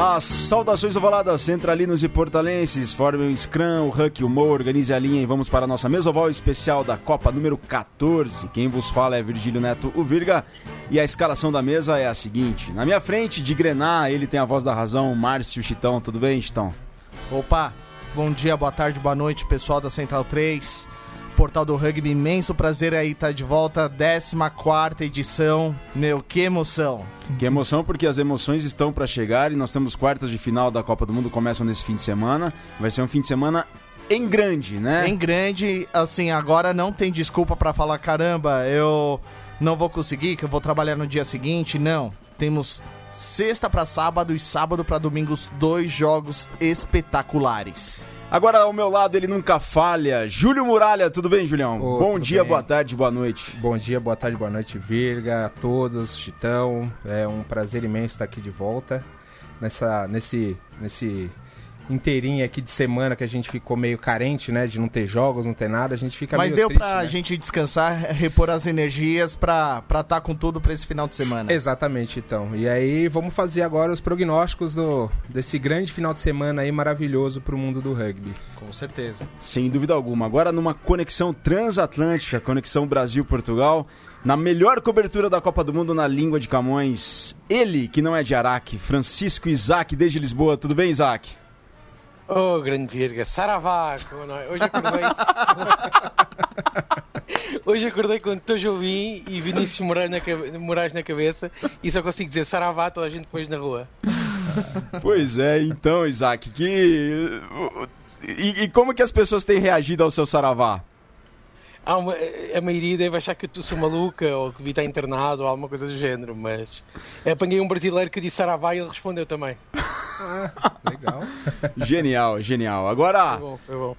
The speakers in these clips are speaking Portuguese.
As saudações ovaladas centralinos e portalenses formem o Scrum, o Huck, o Mo, organize a linha e vamos para a nossa mesoval especial da Copa número 14. Quem vos fala é Virgílio Neto, o Virga, e a escalação da mesa é a seguinte. Na minha frente, de Grená, ele tem a voz da razão, Márcio Chitão. Tudo bem, Chitão? Opa, bom dia, boa tarde, boa noite, pessoal da Central 3 portal do rugby. Imenso prazer aí estar tá de volta, 14 edição. Meu, que emoção! Que emoção, porque as emoções estão para chegar e nós temos quartas de final da Copa do Mundo, começam nesse fim de semana. Vai ser um fim de semana em grande, né? Em grande, assim, agora não tem desculpa para falar, caramba, eu não vou conseguir, que eu vou trabalhar no dia seguinte. Não, temos sexta para sábado e sábado para domingos, dois jogos espetaculares. Agora ao meu lado ele nunca falha, Júlio Muralha, tudo bem, Julião? Oh, Bom dia, bem. boa tarde, boa noite. Bom dia, boa tarde, boa noite, Virga, a todos, Chitão. É um prazer imenso estar aqui de volta nessa, nesse, nesse inteirinha aqui de semana que a gente ficou meio carente, né? De não ter jogos, não ter nada, a gente fica Mas meio deu triste, pra né? gente descansar, repor as energias pra estar tá com tudo pra esse final de semana. Exatamente, então. E aí vamos fazer agora os prognósticos do, desse grande final de semana aí maravilhoso pro mundo do rugby. Com certeza. Sem dúvida alguma. Agora numa conexão transatlântica, conexão Brasil-Portugal, na melhor cobertura da Copa do Mundo na língua de Camões, ele, que não é de Araque, Francisco Isaac, desde Lisboa. Tudo bem, Isaac? Oh, grande Virga, Saravá! é? Hoje acordei. Hoje acordei com Jobim e Vinícius Moraes na, cabe... Moraes na cabeça e só consigo dizer Saravá toda a gente depois na rua. Pois é, então, Isaac, que. E, e como que as pessoas têm reagido ao seu Saravá? Uma, a maioria deve achar que eu sou maluca ou que vi estar internado ou alguma coisa do género, mas apanhei um brasileiro que disse Saravá e ele respondeu também. Legal. genial, genial. Agora, Foi bom, foi bom.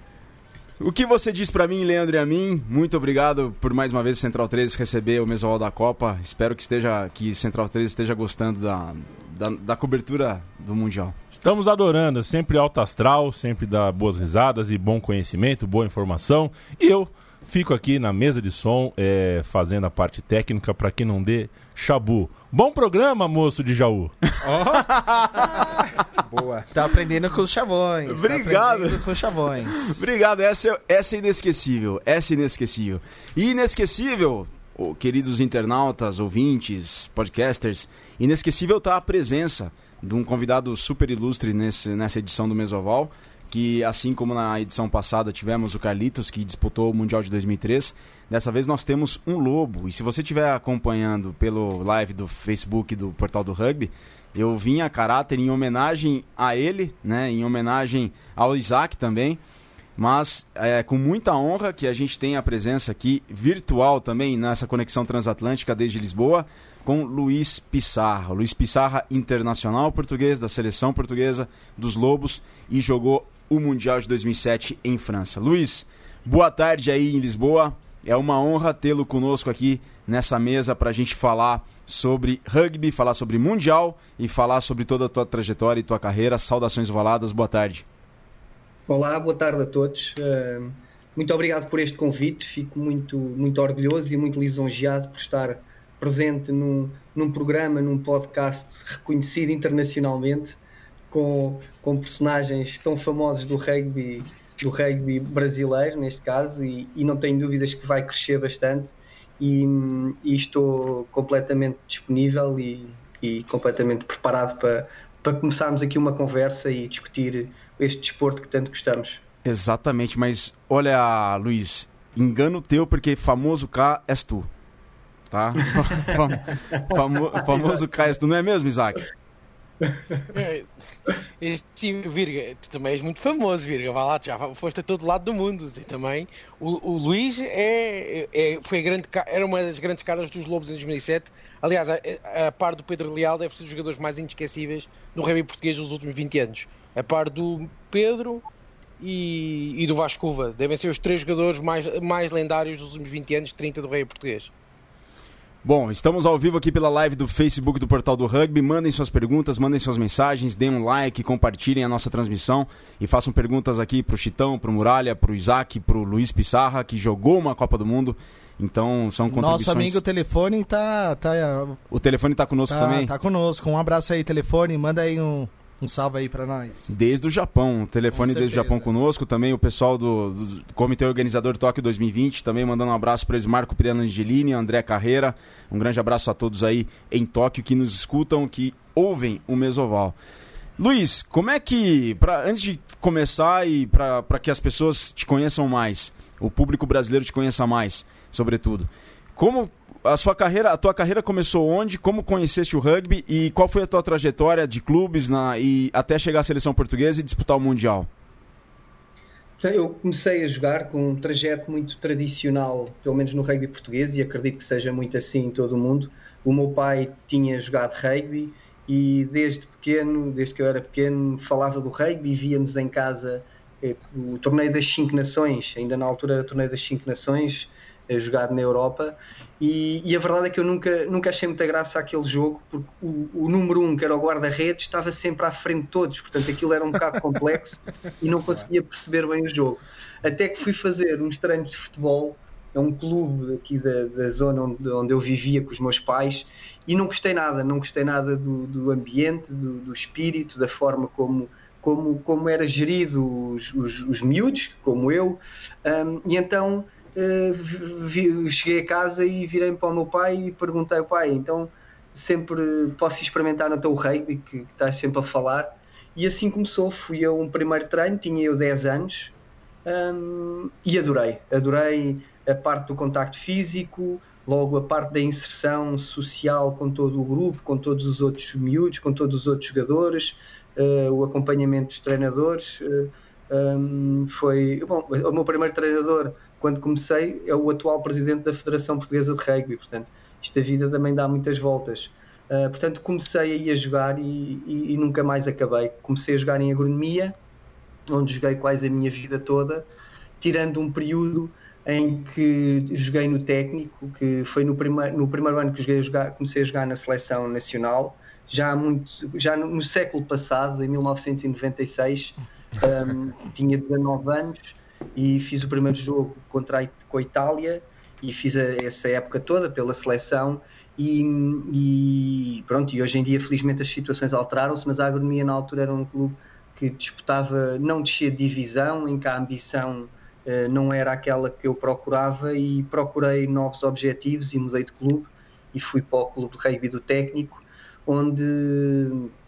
o que você diz pra mim, Leandro e a mim? Muito obrigado por mais uma vez Central 13 receber o Mesoal da Copa. Espero que esteja que Central 13 esteja gostando da, da, da cobertura do Mundial. Estamos adorando, sempre alto astral, sempre dá boas risadas e bom conhecimento, boa informação. E eu fico aqui na mesa de som é, fazendo a parte técnica para que não dê chabu. Bom programa, moço de Jaú. Boa. Tá aprendendo com os chavões. Obrigado. Tá aprendendo com os chavões. Obrigado, essa, é- essa é inesquecível. Essa é inesquecível. E inesquecível, oh, queridos internautas, ouvintes, podcasters, inesquecível tá a presença de um convidado super ilustre nesse, nessa edição do Mesoval, que assim como na edição passada tivemos o Carlitos, que disputou o Mundial de 2003, dessa vez nós temos um lobo. E se você estiver acompanhando pelo live do Facebook do Portal do Rugby, eu vim a caráter em homenagem a ele, né, em homenagem ao Isaac também, mas é com muita honra que a gente tem a presença aqui virtual também nessa conexão transatlântica desde Lisboa com Luiz Pissarra. Luiz Pissarra, internacional português da seleção portuguesa dos Lobos e jogou o Mundial de 2007 em França. Luiz, boa tarde aí em Lisboa. É uma honra tê-lo conosco aqui nessa mesa para a gente falar sobre rugby, falar sobre Mundial e falar sobre toda a tua trajetória e tua carreira. Saudações ovaladas, boa tarde. Olá, boa tarde a todos. Uh, muito obrigado por este convite. Fico muito, muito orgulhoso e muito lisonjeado por estar presente num, num programa, num podcast reconhecido internacionalmente, com, com personagens tão famosos do rugby, do rugby brasileiro, neste caso, e, e não tenho dúvidas que vai crescer bastante. E, e estou completamente disponível e, e completamente preparado para, para começarmos aqui uma conversa e discutir este desporto que tanto gostamos. Exatamente, mas olha, Luiz, engano teu porque famoso K és tu. Tá? Famo, famoso K és tu, não é mesmo, Isaac? É, sim, Virga, tu também és muito famoso, Virga. Vai lá, já foste a todo lado do mundo. E também o, o Luís é, é, foi grande, era uma das grandes caras dos Lobos em 2007. Aliás, a, a par do Pedro Leal, deve ser dos jogadores mais inesquecíveis do rugby português dos últimos 20 anos. A par do Pedro e, e do Vascova. Devem ser os três jogadores mais, mais lendários dos últimos 20 anos, 30 do rugby português. Bom, estamos ao vivo aqui pela live do Facebook do Portal do Rugby. Mandem suas perguntas, mandem suas mensagens, deem um like, compartilhem a nossa transmissão e façam perguntas aqui pro Chitão, pro Muralha, pro Isaac, pro Luiz Pissarra, que jogou uma Copa do Mundo. Então são contribuições. Nosso amigo telefone tá. tá o telefone tá conosco tá, também? Tá conosco. Um abraço aí, telefone. Manda aí um, Um salve aí para nós. Desde o Japão, o telefone desde o Japão conosco, também o pessoal do, do Comitê Organizador Tóquio 2020, também mandando um abraço para eles, Marco Pirano Angelini, André Carreira, um grande abraço a todos aí em Tóquio que nos escutam, que ouvem o Mesoval. Luiz, como é que, pra, antes de começar e para que as pessoas te conheçam mais, o público brasileiro te conheça mais, sobretudo, como a sua carreira, a tua carreira começou onde? Como conheceste o rugby e qual foi a tua trajetória de clubes na, e até chegar à seleção portuguesa e disputar o mundial? Então, eu comecei a jogar com um trajeto muito tradicional, pelo menos no rugby português, e acredito que seja muito assim em todo o mundo. O meu pai tinha jogado rugby e desde pequeno, desde que eu era pequeno, falava do rugby e víamos em casa eh, o torneio das Cinco Nações, ainda na altura era o torneio das Cinco Nações, jogado na Europa. E, e, a verdade é que eu nunca, nunca achei muita graça àquele jogo porque o, o número um, que era o guarda-redes, estava sempre à frente de todos, portanto aquilo era um bocado complexo e não conseguia perceber bem o jogo. Até que fui fazer uns treinos de futebol a um clube aqui da, da zona onde, onde eu vivia com os meus pais e não gostei nada, não gostei nada do, do ambiente, do, do espírito, da forma como como, como era gerido os, os, os miúdos, como eu, um, e então vi, cheguei a casa e virei para o meu pai e perguntei ao pai, então sempre posso experimentar no teu rugby que, que estás sempre a falar e assim começou, fui a um primeiro treino, tinha eu 10 anos um, e adorei, adorei a parte do contacto físico, logo a parte da inserção social com todo o grupo, com todos os outros miúdos, com todos os outros jogadores, uh, o acompanhamento dos treinadores. Uh, um, foi bom, o meu primeiro treinador quando comecei, é o atual presidente da Federação Portuguesa de Rugby. Portanto, isto a vida também dá muitas voltas. Uh, portanto, comecei aí a jogar e, e, e, nunca mais acabei. Comecei a jogar em agronomia, onde joguei quase a minha vida toda, tirando um período em que joguei no técnico, que foi no primeiro, no primeiro ano que joguei a jogar, comecei a jogar na seleção nacional, já, muito, já no, no século passado, em 1996, um, tinha 19 anos e fiz o primeiro jogo contra a, com a Itália e fiz a, essa época toda pela seleção e, e, pronto, e hoje em dia felizmente as situações alteraram-se, mas a Agronomia na altura era um clube que disputava, não descia de divisão, em que a ambição uh, não era aquela que eu procurava e procurei novos objetivos e mudei de clube e fui para o clube de rugby do técnico, onde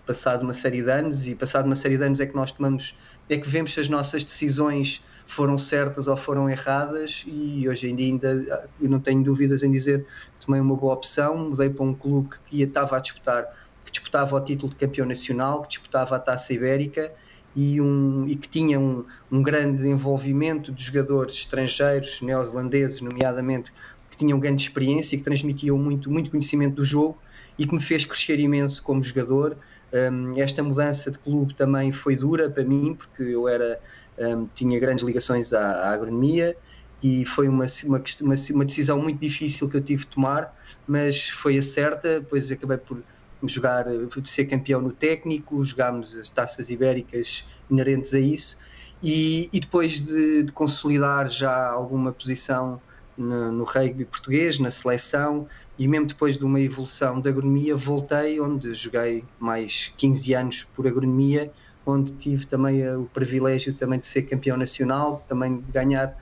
passado uma série de anos e passado uma série de anos é que nós tomamos, é que vemos se as nossas decisões foram certas ou foram erradas e hoje em dia ainda eu não tenho dúvidas em dizer que tomei uma boa opção, mudei para um clube que estava a disputar, que disputava o título de campeão nacional, que disputava a Taça Ibérica e, um, e que tinha um, um grande envolvimento de jogadores estrangeiros, neozelandeses, nomeadamente, que tinham grande experiência e que transmitiam muito, muito conhecimento do jogo e que me fez crescer imenso como jogador. Um, esta mudança de clube também foi dura para mim, porque eu era um, tinha grandes ligações à, à agronomia e foi uma, uma, uma, decisão muito difícil que eu tive de tomar, mas foi a certa, depois acabei por jogar, de ser campeão no técnico, jogámos as taças ibéricas inerentes a isso, e, e depois de, de, consolidar já alguma posição no, no, rugby português, na seleção, e mesmo depois de uma evolução da agronomia, voltei, onde joguei mais 15 anos por agronomia, onde tive também o privilégio também de ser campeão nacional, também de ganhar,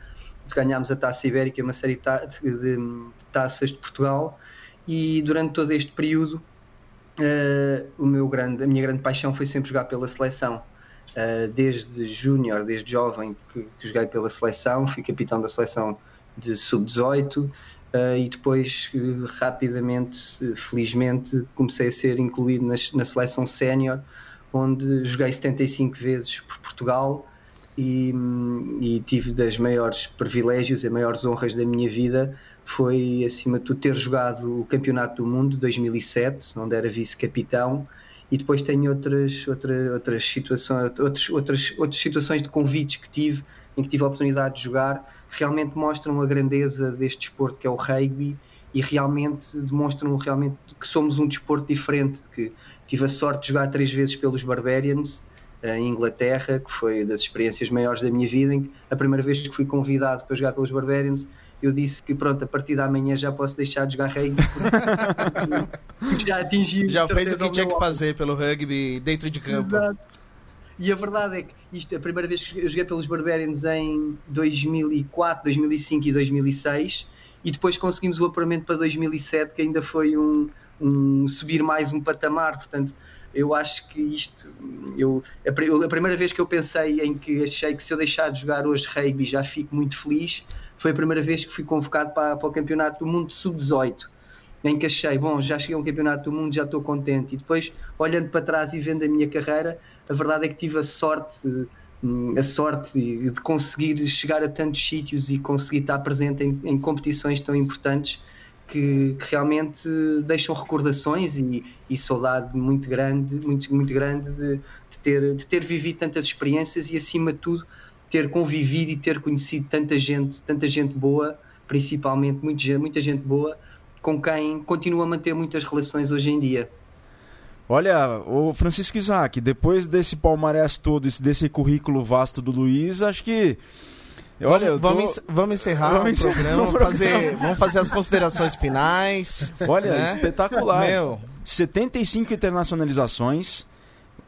de ganharmos a Taça Ibérica, uma série de, taças de Portugal, e durante todo este período uh, o meu grande, a minha grande paixão foi sempre jogar pela seleção. Uh, desde júnior, desde jovem que, que, joguei pela seleção, fui capitão da seleção de sub-18 uh, e depois rapidamente, felizmente, comecei a ser incluído na, na seleção sénior onde joguei 75 vezes por Portugal e, e, tive das maiores privilégios e maiores honras da minha vida foi acima de tudo ter jogado o Campeonato do Mundo 2007 onde era vice-capitão e depois tenho outras outras outras situações outras outras outras situações de convites que tive em que tive a oportunidade de jogar realmente mostram a grandeza deste desporto que é o rugby e realmente demonstram realmente que somos um desporto diferente que Tive a sorte de jogar três vezes pelos Barbarians eh, em Inglaterra, que foi das experiências maiores da minha vida. Em que a primeira vez que fui convidado para jogar pelos Barbarians, eu disse que pronto, a partir da manhã já posso deixar de jogar rugby porque, já atingi Já fez o que tinha que fazer pelo rugby dentro de campo. Exato. E a verdade é que isto, a primeira vez que eu joguei pelos Barbarians em 2004, 2005 e 2006 e depois conseguimos o apuramento para 2007 que ainda foi um, um subir mais um patamar, portanto eu acho que isto eu, a, pri- a primeira vez que eu pensei em que achei que se eu deixar de jogar hoje rugby já fico muito feliz foi a primeira vez que fui convocado para, para o campeonato do mundo de sub-18 em que achei, bom, já cheguei a um campeonato do mundo, já estou contente. E depois, olhando para trás e vendo a minha carreira, a verdade é que tive a sorte, hum, a sorte de de conseguir chegar a tantos sítios e conseguir estar presente em, em competições tão importantes que, que realmente deixam recordações e, e saudade muito grande, muito, muito grande de, de ter, de ter vivido tantas experiências e, acima de tudo, ter convivido e ter conhecido tanta gente, tanta gente boa, principalmente muita gente, muita gente boa, com quem continuo a manter muitas relações hoje em dia. Olha, o Francisco Isaac, depois desse palmarés todo, esse- desse currículo vasto do Luiz, acho que. Olha, eu tô- vamos, encer- vamos encerrar Vamos o encerrar programa, vamos fazer, vamos fazer as considerações finais. Olha, né? espetacular. Meu, 75 internacionalizações,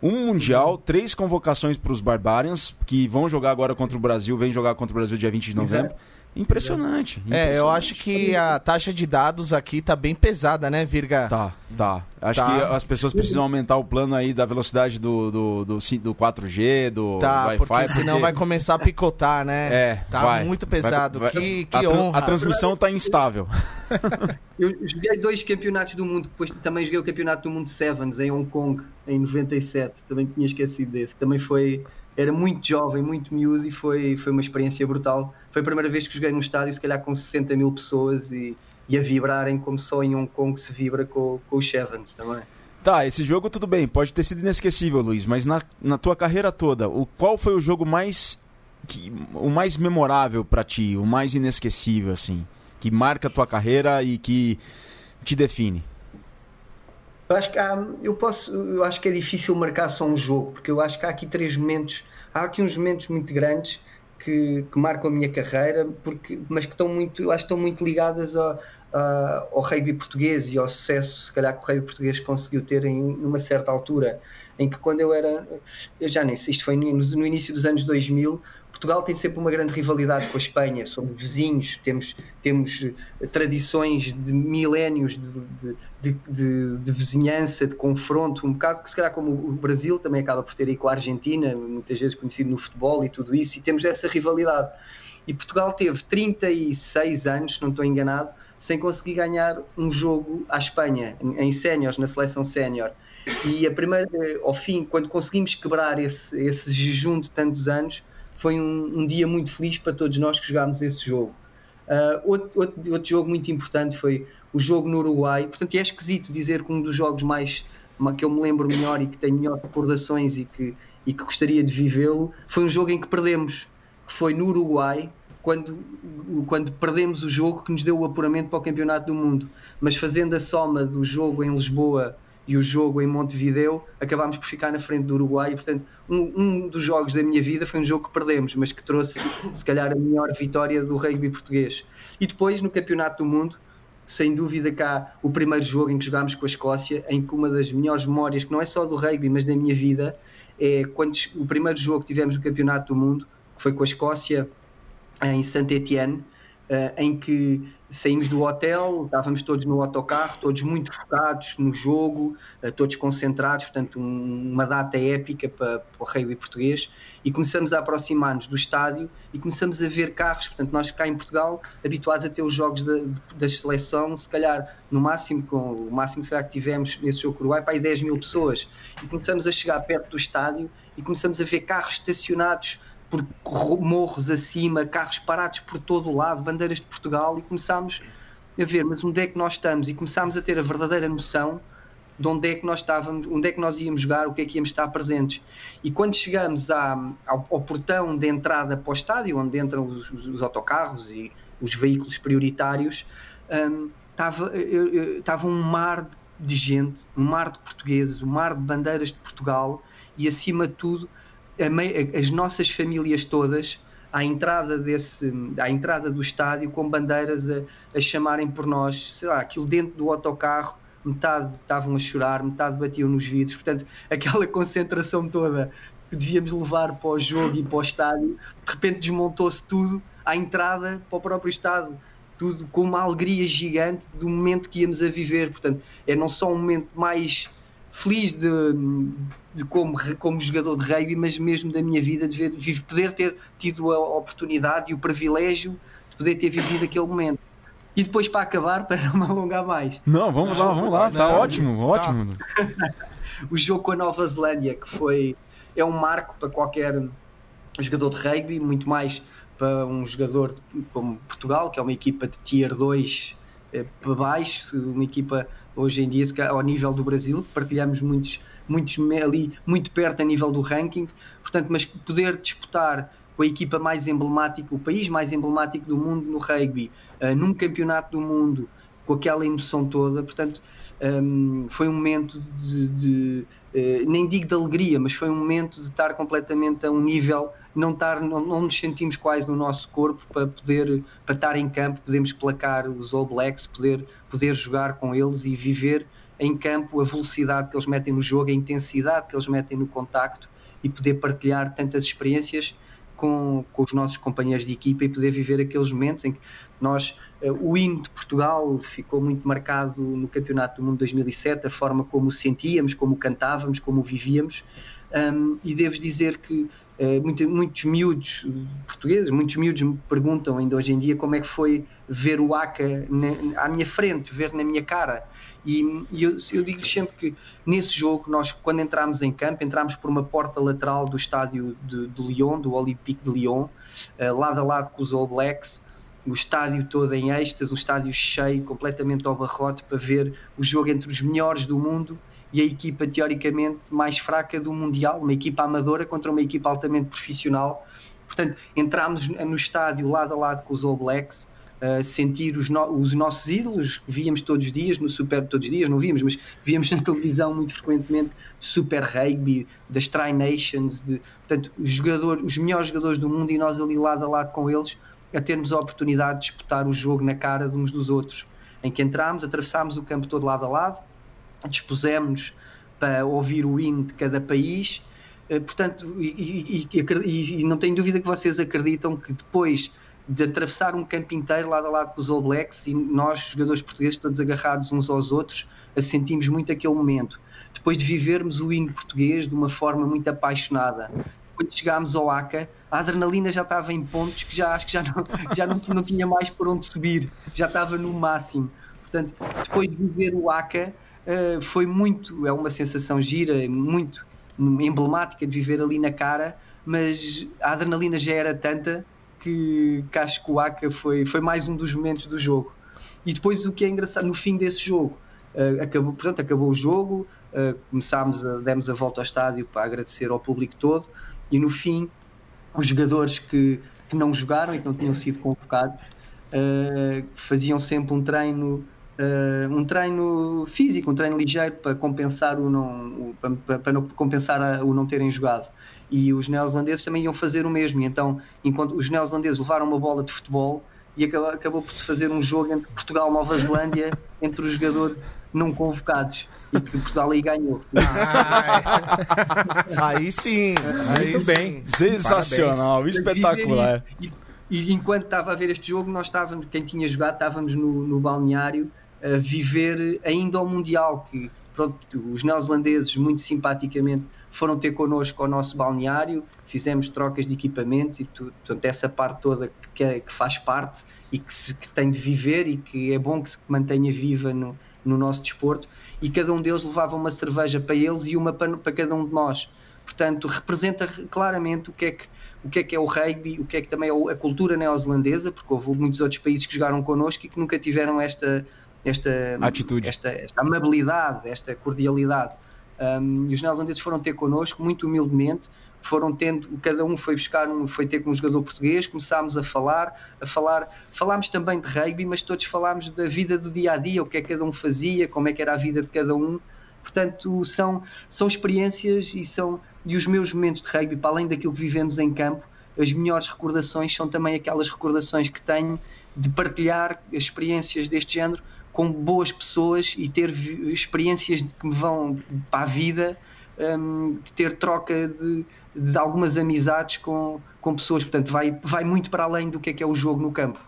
um mundial, três convocações para os Barbarians, que vão jogar agora contra o Brasil, vem jogar contra o Brasil dia 20 de novembro. Impressionante. é, eu impressionante. acho que a taxa de dados aqui tá bem pesada, né, Virga? Tá, tá. Acho Tá. que as pessoas precisam aumentar o plano aí da velocidade do, do, do, do 4G, do Tá, Wi-Fi. porque senão vai começar a picotar, né? É, Tá vai. muito pesado. Vai- vai- que que a, honra. a transmissão tá instável. Eu joguei dois campeonatos do mundo, depois também joguei o campeonato do mundo Sevens em Hong Kong em 97, também tinha esquecido desse, também foi era muito jovem, muito miúdo e foi, foi uma experiência brutal. Foi a primeira vez que joguei num estádio, se calhar com 60 mil pessoas e, e a vibrarem como só em Hong Kong se vibra com, com os Sevens também. Tá, esse jogo tudo bem, pode ter sido inesquecível, Luiz, mas na, na tua carreira toda, o, qual foi o jogo mais que, o mais memorável pra ti, o mais inesquecível assim, que marca a tua carreira e que te define? Eu acho que há, eu posso, eu acho que é difícil marcar só um jogo, porque eu acho que há aqui três momentos, há aqui uns momentos muito grandes que, que marcam a minha carreira, porque, mas que estão muito, eu acho que estão muito ligadas ao, a- ao rugby português e ao sucesso, se calhar que o rugby português conseguiu ter em numa certa altura, em que quando eu era, eu já nem sei, isto foi no, no início dos anos 2000, Portugal tem sempre uma grande rivalidade com a Espanha, somos vizinhos, temos, temos eh, tradições de milénios de, de, de, de- vizinhança, de confronto, um bocado que se calhar como o Brasil também acaba por ter aí com a Argentina, muitas vezes conhecido no futebol e tudo isso, e temos essa rivalidade. E Portugal teve 36 anos, se não estou enganado, sem conseguir ganhar um jogo à Espanha, em, séniores, na seleção sénior. E a primeira, ao fim, quando conseguimos quebrar esse, esse jejum de tantos anos, foi um, um dia muito feliz para todos nós que jogámos esse jogo. Uh, outro, outro, outro jogo muito importante foi o jogo no Uruguai. Portanto, é esquisito dizer que um dos jogos mais que eu me lembro melhor e que tenho melhores recordações e que, e que gostaria de vivê-lo foi um jogo em que perdemos, que foi no Uruguai, quando, quando perdemos o jogo que nos deu o apuramento para o Campeonato do Mundo. Mas fazendo a soma do jogo em Lisboa e o jogo em Montevideo, acabámos por ficar na frente do Uruguai. E, portanto, um, um dos jogos da minha vida foi um jogo que perdemos, mas que trouxe, se calhar, a melhor vitória do rugby português. E depois, no Campeonato do Mundo, sem dúvida cá o primeiro jogo em que jogámos com a Escócia, em que uma das melhores memórias, que não é só do rugby, mas da minha vida, é quando o primeiro jogo que tivemos no Campeonato do Mundo, que foi com a Escócia em Saint-Étienne, eh, em que saímos do hotel, estávamos todos no autocarro, todos muito focados no jogo, eh, todos concentrados, portanto um- uma data épica para, para o rugby português. E começamos a aproximar-nos do estádio e começamos a ver carros, portanto nós cá em Portugal habituados a ter os jogos da, da seleção, se calhar no máximo, com o máximo que tivemos nesse jogo com o Uruguai, para aí 10 mil pessoas. E começamos a chegar perto do estádio e começamos a ver carros estacionados por ro- morros acima, carros parados por todo o lado, bandeiras de Portugal e começámos a ver, mas onde é que nós estamos? E começámos a ter a verdadeira noção de onde é que nós estávamos, onde é que nós íamos jogar, o que é que íamos estar presentes. E quando chegamos à- ao, ao portão de entrada para o estádio, onde entram os, os- os autocarros e os veículos prioritários, hum, estava, eu- estava um mar de gente, um mar de portugueses, um mar de bandeiras de Portugal e acima de tudo as nossas famílias todas à entrada desse, à entrada do estádio com bandeiras a, a chamarem por nós, sei lá, aquilo dentro do autocarro, metade estavam a chorar, metade batiam nos vidros, portanto, aquela concentração toda que devíamos levar para o jogo e para o estádio, de repente desmontou-se tudo à entrada para o próprio estádio, tudo com uma alegria gigante do momento que íamos a viver, portanto, é não só um momento mais feliz de, de como, como jogador de rugby, mas mesmo da minha vida, de, ver, de poder ter tido a oportunidade e o privilégio de poder ter vivido aquele momento. E depois, para acabar, para não me alongar mais. Não, vamos lá, vamos lá, tá ótimo, tá. ótimo. o jogo com a Nova Zelândia, que foi é um marco para qualquer jogador de rugby, muito mais para um jogador como Portugal, que é uma equipa de tier 2 eh, para baixo, uma equipa hoje em dia ao nível do Brasil, partilhamos muitos, muitos ali muito perto a nível do ranking, portanto, mas poder disputar com a equipa mais emblemática, o país mais emblemático do mundo no rugby, uh, num campeonato do mundo, com aquela emoção toda, portanto, um, foi um momento de, de uh, nem digo de alegria, mas foi um momento de estar completamente a um nível, não, estar, não, não nos sentimos quase no nosso corpo para poder para estar em campo, podemos placar os All Blacks, poder, poder jogar com eles e viver em campo a velocidade que eles metem no jogo, a intensidade que eles metem no contacto e poder partilhar tantas experiências com, com os nossos companheiros de equipa e poder viver aqueles momentos em que nós, uh, o hino de Portugal ficou muito marcado no Campeonato do Mundo 2007, a forma como o sentíamos, como o cantávamos, como o vivíamos, um, e devo dizer que uh, muito, muitos miúdos portugueses, muitos miúdos me perguntam ainda hoje em dia como é que foi ver o ACA na, à minha frente, ver na minha cara. E, e eu, eu digo sempre que nesse jogo, nós, quando entramos em campo, entramos por uma porta lateral do estádio de, de Lyon, do Olympique de Lyon, uh, lado a lado com os All Blacks, o estádio todo em êxtase, o estádio cheio, completamente ao barrote, para ver o jogo entre os melhores do mundo e a equipa teoricamente mais fraca do Mundial, uma equipa amadora contra uma equipa altamente profissional. Portanto, entramos no estádio lado a lado com os All Blacks, uh, sentir os, no, os, nossos ídolos, que víamos todos os dias, no Super, todos os dias, não víamos, mas víamos na televisão muito frequentemente Super Rugby, das Tri Nations, de, portanto, os, jogadores, os melhores jogadores do mundo e nós ali lado a lado com eles, a termos a oportunidade de disputar o jogo na cara de uns dos outros, em que entramos, atravessámos o campo todo lado a lado, dispusemos para ouvir o hino de cada país. Eh, portanto, e, e, e, e, não tenho dúvida que vocês acreditam que depois de atravessar um campo inteiro lado a lado com os All Blacks e nós, jogadores portugueses, todos agarrados uns aos outros, sentimos muito aquele momento. Depois de vivermos o hino português de uma forma muito apaixonada, quando chegámos ao ACA, a adrenalina já estava em pontos que já acho que já não, já não, não tinha mais por onde subir, já estava no máximo. Portanto, depois de viver o ACA, uh, foi muito, é uma sensação gira, muito emblemática de viver ali na cara, mas a adrenalina já era tanta que, que acho que o ACA foi, foi mais um dos momentos do jogo. E depois o que é engraçado, no fim desse jogo, uh, acabou, portanto, acabou o jogo, uh, começámos a, demos a volta ao estádio para agradecer ao público todo e no fim os jogadores que, que não jogaram e que não tinham sido convocados uh, faziam sempre um treino uh, um treino físico, um treino ligeiro para compensar o não o, para, para, não compensar a, o não terem jogado. E os neozelandeses também iam fazer o mesmo. E então enquanto os neozelandeses levaram uma bola de futebol e acabou, acabou por se fazer um jogo entre Portugal e Nova Zelândia entre os jogadores não convocados e que Portugal aí ganhou. aí sim, aí Muito bem. Sensacional, Parabéns. espetacular. E, e, e, enquanto estava a ver este jogo, nós estávamos, quem tinha jogado, estávamos no, no balneário a viver ainda ao Mundial, que pronto, os neozelandeses muito simpaticamente foram ter connosco ao nosso balneário, fizemos trocas de equipamentos e tudo, portanto, essa parte toda que, é, que faz parte e que, se, que tem de viver e que é bom que se mantenha viva no, no nosso desporto e cada um deles levava uma cerveja para eles e uma para, para cada um de nós. Portanto, representa claramente o que é que o que é que é o rugby, o que é que também é a cultura neozelandesa, porque houve muitos outros países que jogaram connosco e que nunca tiveram esta esta atitude, esta, esta amabilidade, esta cordialidade. Um, e os neozelandeses foram ter connosco muito humildemente, foram tendo, cada um foi buscar um, foi ter com um jogador português, começámos a falar, a falar, falámos também de rugby, mas todos falámos da vida do dia a dia, o que é que cada um fazia, como é que era a vida de cada um. Portanto, são, são experiências e são e os meus momentos de rugby, para além daquilo que vivemos em campo, as melhores recordações são também aquelas recordações que tenho de partilhar experiências deste género com boas pessoas e ter experiências que me vão para a vida, um, de ter troca de, de, algumas amizades com, com pessoas. Portanto, vai, vai muito para além do que é que é o jogo no campo.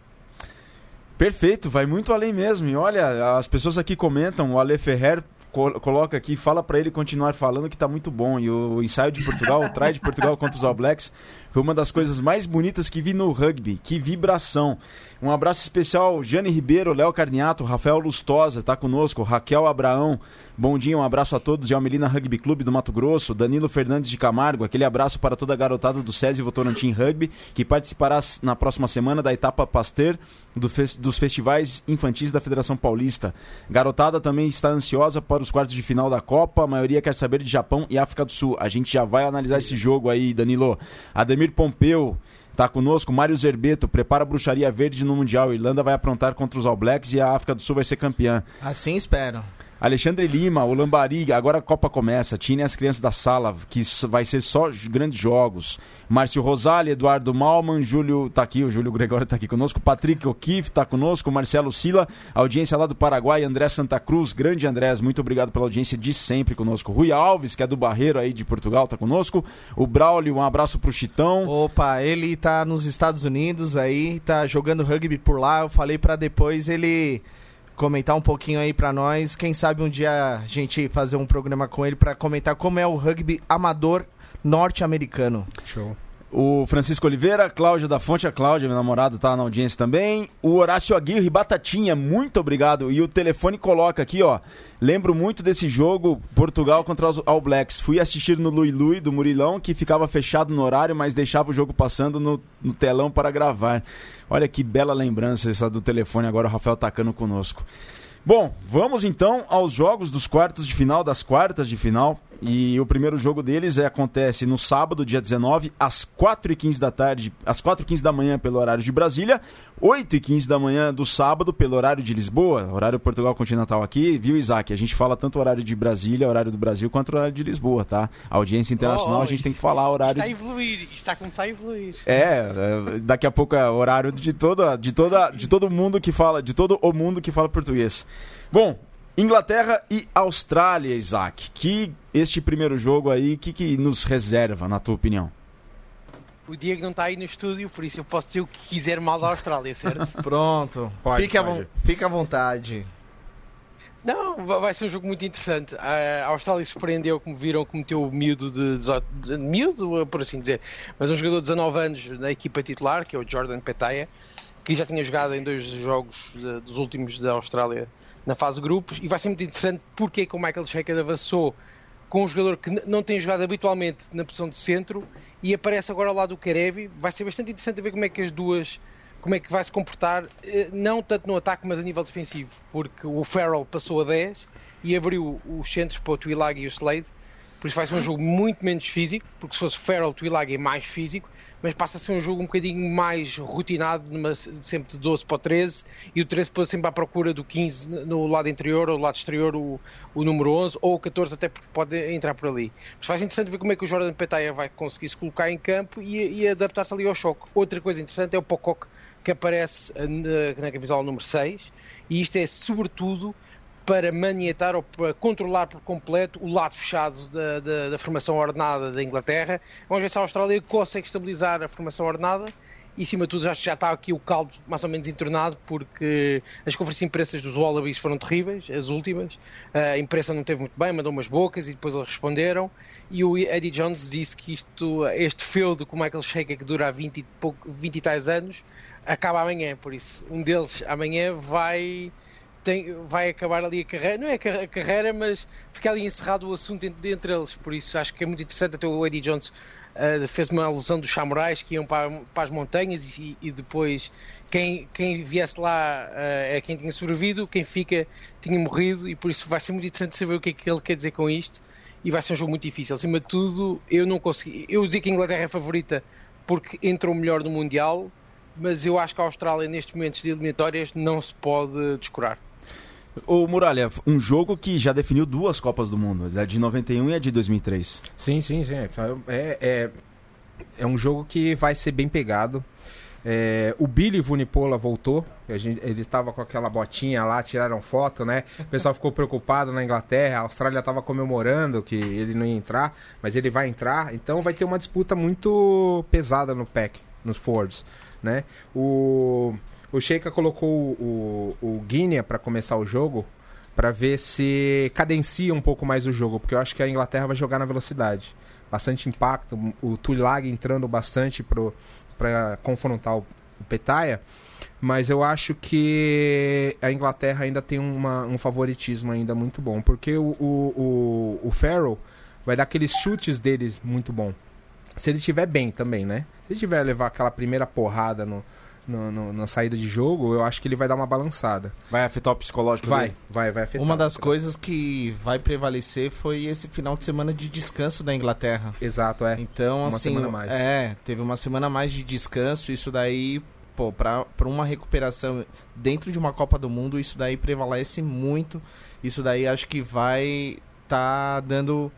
Perfeito, vai muito além mesmo. E olha, as pessoas aqui comentam, o Ale Ferrer coloca aqui, fala para ele continuar falando que tá muito bom. E o ensaio de Portugal, o try de Portugal contra os All Blacks, foi uma das coisas mais bonitas que vi no rugby. Que vibração. Um abraço especial, Jane Ribeiro, Léo Carniato, Rafael Lustosa, tá conosco, Raquel Abraão. Bom dia, um abraço a todos de Almelina Rugby Clube do Mato Grosso, Danilo Fernandes de Camargo, aquele abraço para toda a garotada do SESI Votorantim Rugby, que participará na próxima semana da etapa Pasteur do dos festivais infantis da Federação Paulista. Garotada também está ansiosa para os quartos de final da Copa, a maioria quer saber de Japão e África do Sul. A gente já vai analisar esse jogo aí, Danilo. Ademir Pompeu, Tá conosco Mário Zerbeto, prepara a bruxaria verde no Mundial. Irlanda vai aprontar contra os All Blacks e a África do Sul vai ser campeã. Assim espero. Alexandre Lima, o Lambari, agora a Copa começa. Tine as crianças da sala, que vai ser só grandes jogos. Márcio Rosali, Eduardo Malman, Júlio tá aqui, o Júlio Gregório tá aqui conosco, Patrick O'Keefe tá conosco, Marcelo Sila, audiência lá do Paraguai, André Santa Cruz, grande Andrés, muito obrigado pela audiência de sempre conosco. Rui Alves, que é do Barreiro aí de Portugal, tá conosco. O Braulio, um abraço pro Chitão. Opa, ele tá nos Estados Unidos aí, tá jogando rugby por lá. Eu falei para depois ele comentar um pouquinho aí para nós. Quem sabe um dia a gente fazer um programa com ele para comentar como é o rugby amador norte-americano. Show. O Francisco Oliveira, Cláudia da Fonte, a Cláudia, meu namorado, tá na audiência também. O Horácio Aguirre, Batatinha, muito obrigado. E o telefone coloca aqui, ó. Lembro muito desse jogo, Portugal contra os All Blacks. Fui assistir no Lui Lui do Murilão, que ficava fechado no horário, mas deixava o jogo passando no, no telão para gravar. Olha que bela lembrança essa do telefone, agora o Rafael tacando conosco. Bom, vamos então aos jogos dos quartos de final, das quartas de final. E o primeiro jogo deles é, acontece no sábado, dia 19, às 4h15 da tarde, às 4h15 da manhã pelo horário de Brasília, 8h15 da manhã do sábado pelo horário de Lisboa, horário Portugal Continental aqui, viu, Isaac? A gente fala tanto horário de Brasília, horário do Brasil, quanto horário de Lisboa, tá? A audiência internacional oh, oh, a gente tem que falar horário. Está a evoluir, está a começar a evoluir. É, é, daqui a pouco é horário de toda, de toda, de todo mundo que fala, de todo o mundo que fala português. Bom, Inglaterra e Austrália, Isaac. Que este primeiro jogo aí, o que, que nos reserva, na tua opinião? O Diego não está aí no estúdio, por isso eu posso dizer o que quiser mal da Austrália, certo? Pronto, pode, fique, pode. A fique à vontade. Não, vai ser um jogo muito interessante. A Austrália surpreendeu, como viram, que meteu o miúdo de, de, miúdo, por assim dizer, mas um jogador de 19 anos na equipa titular, que é o Jordan Petaya, que já tinha jogado em dois jogos dos últimos da Austrália na fase de grupos e vai ser muito interessante porque que o Michael Shaker avançou com um jogador que não tem jogado habitualmente na posição de centro e aparece agora ao lado do Karevi. Vai ser bastante interessante ver como é que as duas como é que vai se comportar, eh, não tanto no ataque, mas a nível defensivo, porque o Farrell passou a 10 e abriu os centros para o Twilag e o Slade por isso vai ser um jogo muito menos físico, porque se fosse Feral Twilag é mais físico, mas passa a ser um jogo um bocadinho mais rotinado, numa, sempre de 12 para o 13, e o 13 depois sempre à procura do 15 no lado interior, ou lado exterior o, o número 11, ou o 14 até porque pode entrar por ali. Mas faz interessante ver como é que o Jordan Petaia vai conseguir se colocar em campo e, e adaptar-se ali ao choque. Outra coisa interessante é o Pocock que aparece na, na camisola número 6, e isto é sobretudo para maniatar ou para controlar por completo o lado fechado da, da, da formação ordenada da Inglaterra. Vamos ver se a Austrália consegue estabilizar a formação ordenada e, acima de tudo, já, já está aqui o caldo mais ou menos entornado, porque as conferências de imprensa dos Wallabies foram terríveis, as últimas. A imprensa não teve muito bem, mandou umas bocas e depois eles responderam. E o Eddie Jones disse que isto, este feudo com o Michael Shaker, que dura há 20 e, pouco, 20 e tais anos, acaba amanhã. Por isso, um deles amanhã vai tem, vai acabar ali a carreira, não é a carreira, mas fica ali encerrado o assunto entre, entre eles. Por isso acho que é muito interessante. Até o Eddie Jones uh, fez uma alusão dos samurais que iam para, para as montanhas e, e, depois quem, quem viesse lá uh, é quem tinha sobrevivido, quem fica tinha morrido. E por isso vai ser muito interessante saber o que é que ele quer dizer com isto. E vai ser um jogo muito difícil. Acima de tudo, eu não consegui. Eu dizia que a Inglaterra é a favorita porque entrou melhor no Mundial, mas eu acho que a Austrália, nestes momentos de eliminatórias, não se pode descurar. O Muralha, um jogo que já definiu duas Copas do Mundo, a de 91 e a de 2003. Sim, sim, sim. É, é, é um jogo que vai ser bem pegado. É, o Billy Vunipola voltou. Gente, ele estava com aquela botinha lá, tiraram foto, né? O pessoal ficou preocupado na Inglaterra. A Austrália estava comemorando que ele não ia entrar, mas ele vai entrar. Então vai ter uma disputa muito pesada no pack, nos Fords, né? O, o Sheikha colocou o, o Guinea para começar o jogo para ver se cadencia um pouco mais o jogo, porque eu acho que a Inglaterra vai jogar na velocidade. Bastante impacto, o Tulag entrando bastante para confrontar o, o Petaia, mas eu acho que a Inglaterra ainda tem uma, um favoritismo ainda muito bom, porque o, o, o, o Farrell vai dar aqueles chutes deles muito bom. Se ele estiver bem também, né? Se ele tiver levar aquela primeira porrada no, no, no, na saída de jogo, eu acho que ele vai dar uma balançada. Vai afetar o psicológico Vai, dele? vai, vai afetar. Uma das coisas que vai prevalecer foi esse final de semana de descanso da Inglaterra. Exato, é. Então, Uma assim, semana mais. é, teve uma semana a mais de descanso, isso daí, pô, pra, pra uma recuperação dentro de uma Copa do Mundo, isso daí prevalece muito. Isso daí acho que vai tá dando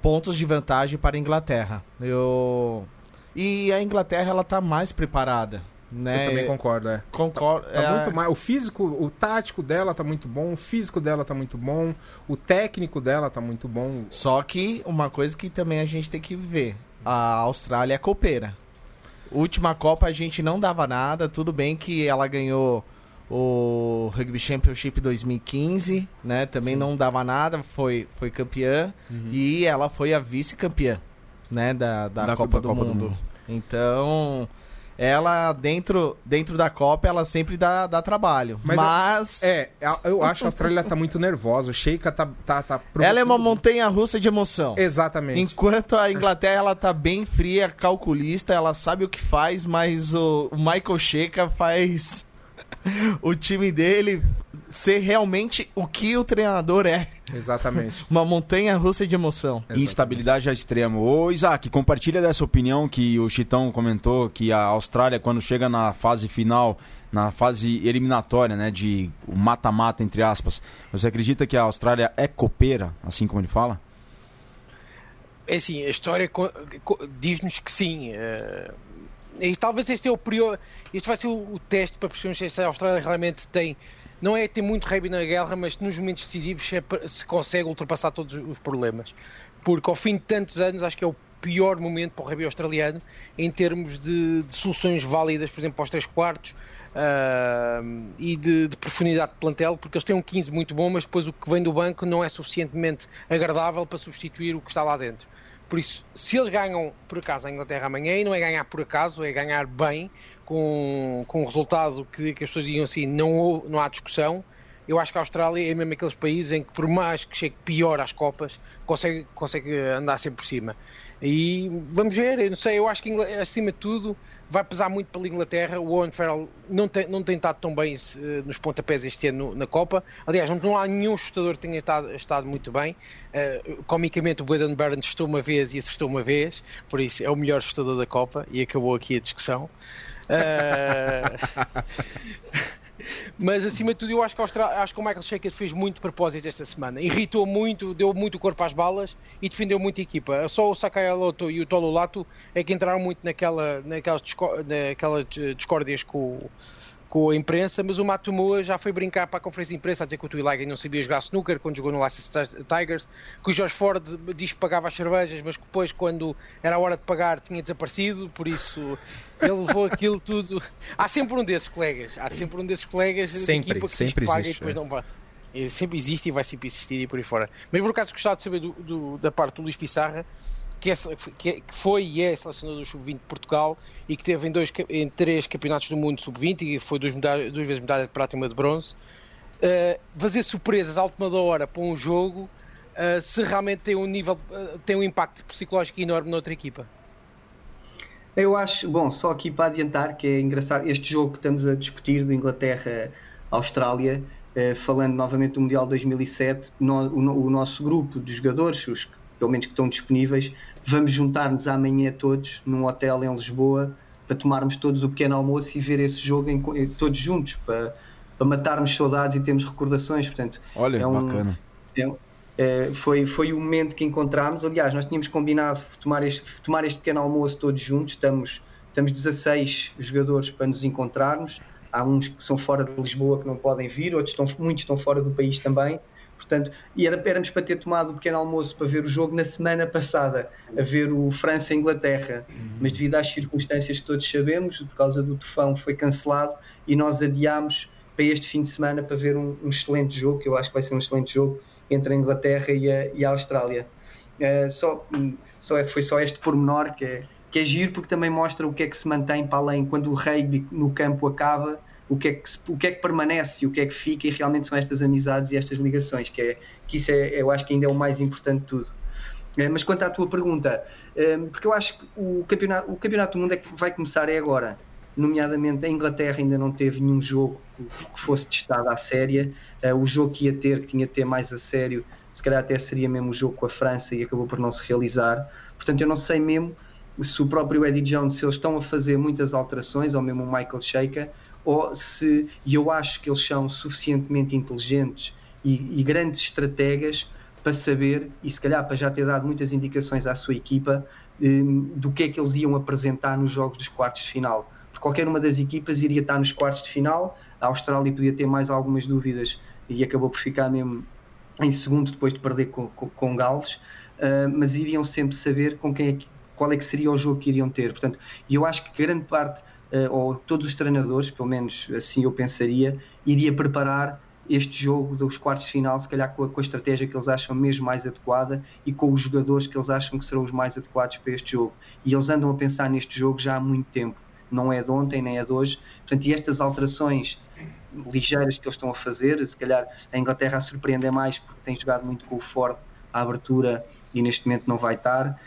pontos de vantagem para a Inglaterra. Eu e a Inglaterra ela tá mais preparada, né? Eu também concordo, é. Concordo. Tá é, muito mais. O físico, o tático dela tá muito bom, o físico dela tá muito bom, o técnico dela tá muito bom. Só que uma coisa que também a gente tem que ver: a Austrália é copeira. Última Copa a gente não dava nada, tudo bem que ela ganhou o Rugby Championship 2015, né? Também não dava nada, foi, foi campeã e ela foi a vice-campeã, né? Da, da, Da Copa, do, Copa do mundo. Mundo. Então, ela dentro, dentro da Copa, ela sempre dá, dá trabalho. Mas Mas, É, a- eu acho que a Austrália tá muito nervosa. O Sheikha tá. tá, tá ela é uma montanha russa de emoção. Exatamente. Enquanto a Inglaterra ela tá bem fria, calculista, ela sabe o que faz, mas o, o Michael Sheika faz o time dele ser realmente o que o treinador é. Exatamente. Uma montanha russa de emoção. Instabilidade a extremo. Ô, Isaac, compartilha dessa opinião que o Chitão comentou que a Austrália, quando chega na fase final, na fase eliminatória, né, de o mata-mata, entre aspas, você acredita que a Austrália é copeira, assim como ele fala? É assim, a história diz-nos que sim. eh, e talvez este é o prior, este vai ser o, o teste para percebermos se a Austrália realmente tem, não é ter muito rugby na guerra, mas nos momentos decisivos se, é se consegue ultrapassar todos os problemas. Porque ao fim de tantos anos, acho que é o pior momento para o rugby australiano em termos de, de soluções válidas, por exemplo, para os 3 quartos. ah, e de, de profundidade de plantel, porque eles têm um 15 muito bom, mas depois o que vem do banco não é suficientemente agradável para substituir o que está lá dentro. Por isso, se eles ganham por acaso a Inglaterra amanhã, e não é ganhar por acaso, é ganhar bem, com, com um resultado que, que as pessoas digam assim, não, não há discussão, eu acho que a Austrália é mesmo aqueles países em que, por mais que chegue pior às Copas, consegue, consegue andar sempre por cima. E vamos ver, eu não sei, eu acho que acima de tudo vai pesar muito pela Inglaterra. O Owen Farrell não tem, não tem estado tão bem nos pontapés este ano na Copa. Aliás, não, não há nenhum chutador que tenha estado, estado muito bem. Eh, comicamente, o Braden Burns chutou uma vez e acertou uma vez, por isso é o melhor chutador da Copa e acabou aqui a discussão. Eh, Mas acima de tudo, eu acho que, acho que o Michael Shaker fez muito propósito esta semana. Irritou muito, deu muito corpo às balas e defendeu muito a equipa. Só o Sakaya Loto e o Tolo Lato é que entraram muito naquela, naquelas, naquelas eh, discórdias com, o- com a imprensa, mas o Matumua já foi brincar para a conferência de imprensa a dizer que o Tuilagi não sabia jogar snooker quando jogou no Leicester Tigers, que o Jorge Ford diz que pagava as cervejas, mas que depois, quando era a hora de pagar, tinha desaparecido, por isso ele levou aquilo tudo. Há sempre um desses colegas, há sempre um desses colegas de Sempre, equipa que diz sempre que paga existe, e depois é. não sempre existe e vai sempre existir e por aí fora. Mas por acaso gostava de saber do- do- da parte do Luís Pissarra, que, que, foi e é selecionador do Sub-20 de Portugal e que teve em, dois, em três campeonatos do mundo Sub-20 e foi duas, medalha- duas vezes medalha de prata e uma de bronze. Uh, fazer surpresas à última hora para um jogo uh, se realmente tem um nível, uh, tem um impacto psicológico enorme noutra equipa. Eu acho, bom, só aqui para adiantar que é engraçado, este jogo que estamos a discutir de Inglaterra-Austrália, falando novamente do Mundial 2007, no- o, o nosso grupo de jogadores, os que, pelo menos que estão disponíveis, vamos juntar-nos amanhã todos num hotel em Lisboa para tomarmos todos o pequeno almoço e ver esse jogo em eh, todos juntos, para, para matarmos saudades e termos recordações. Portanto, Olha, É um- bacana. é, Uh, foi, foi o momento que encontramos. Aliás, nós tínhamos combinado tomar este, tomar este pequeno almoço todos juntos. Estamos, estamos 16 jogadores para nos encontrarmos. Há uns que são fora de Lisboa que não podem vir, outros estão, muitos estão fora do país também. Portanto, e era, éramos para ter tomado o pequeno almoço para ver o jogo na semana passada, a ver o França-Inglaterra. Uhum. Mas devido às circunstâncias que todos sabemos, por causa do tufão, foi cancelado e nós adiámos para este fim de semana para ver um, um excelente jogo, que eu acho que vai ser um excelente jogo entre a Inglaterra e a, e a Austrália. Uh, só, só é, foi só este pormenor que é, que é giro porque também mostra o que é que se mantém para além quando o rugby no campo acaba o que, é que, o que é que permanece e o que é que fica, e realmente são estas amizades e estas ligações, que, é, que isso é, eu acho que ainda é o mais importante de tudo. É, mas quanto à tua pergunta, é, porque eu acho que o campeonato, o campeonato do mundo é que vai começar é agora, nomeadamente a Inglaterra ainda não teve nenhum jogo que fosse testado à séria, é, o jogo que ia ter, que tinha de ter mais a sério, se calhar até seria mesmo o jogo com a França e acabou por não se realizar, portanto eu não sei mesmo se o próprio Eddie Jones, se eles estão a fazer muitas alterações, ou mesmo o Michael Shaker, ou se, e eu acho que eles são suficientemente inteligentes e, e, grandes estrategas para saber, e se calhar para já ter dado muitas indicações à sua equipa, um, do que é que eles iam apresentar nos jogos dos quartos de final. Porque qualquer uma das equipas iria estar nos quartos de final, a Austrália podia ter mais algumas dúvidas e acabou por ficar mesmo em segundo depois de perder com, com, com Gales, uh, mas iriam sempre saber com quem é que, qual é que seria o jogo que iriam ter. Portanto, eu acho que grande parte ou todos os treinadores, pelo menos assim eu pensaria, iria preparar este jogo dos quartos de final, se calhar com a, com a, estratégia que eles acham mesmo mais adequada e com os jogadores que eles acham que serão os mais adequados para este jogo. E eles andam a pensar neste jogo já há muito tempo, não é de ontem nem é de hoje. Portanto, e estas alterações ligeiras que eles estão a fazer, se calhar a Inglaterra a surpreender mais porque tem jogado muito com o Ford à abertura e neste momento não vai estar.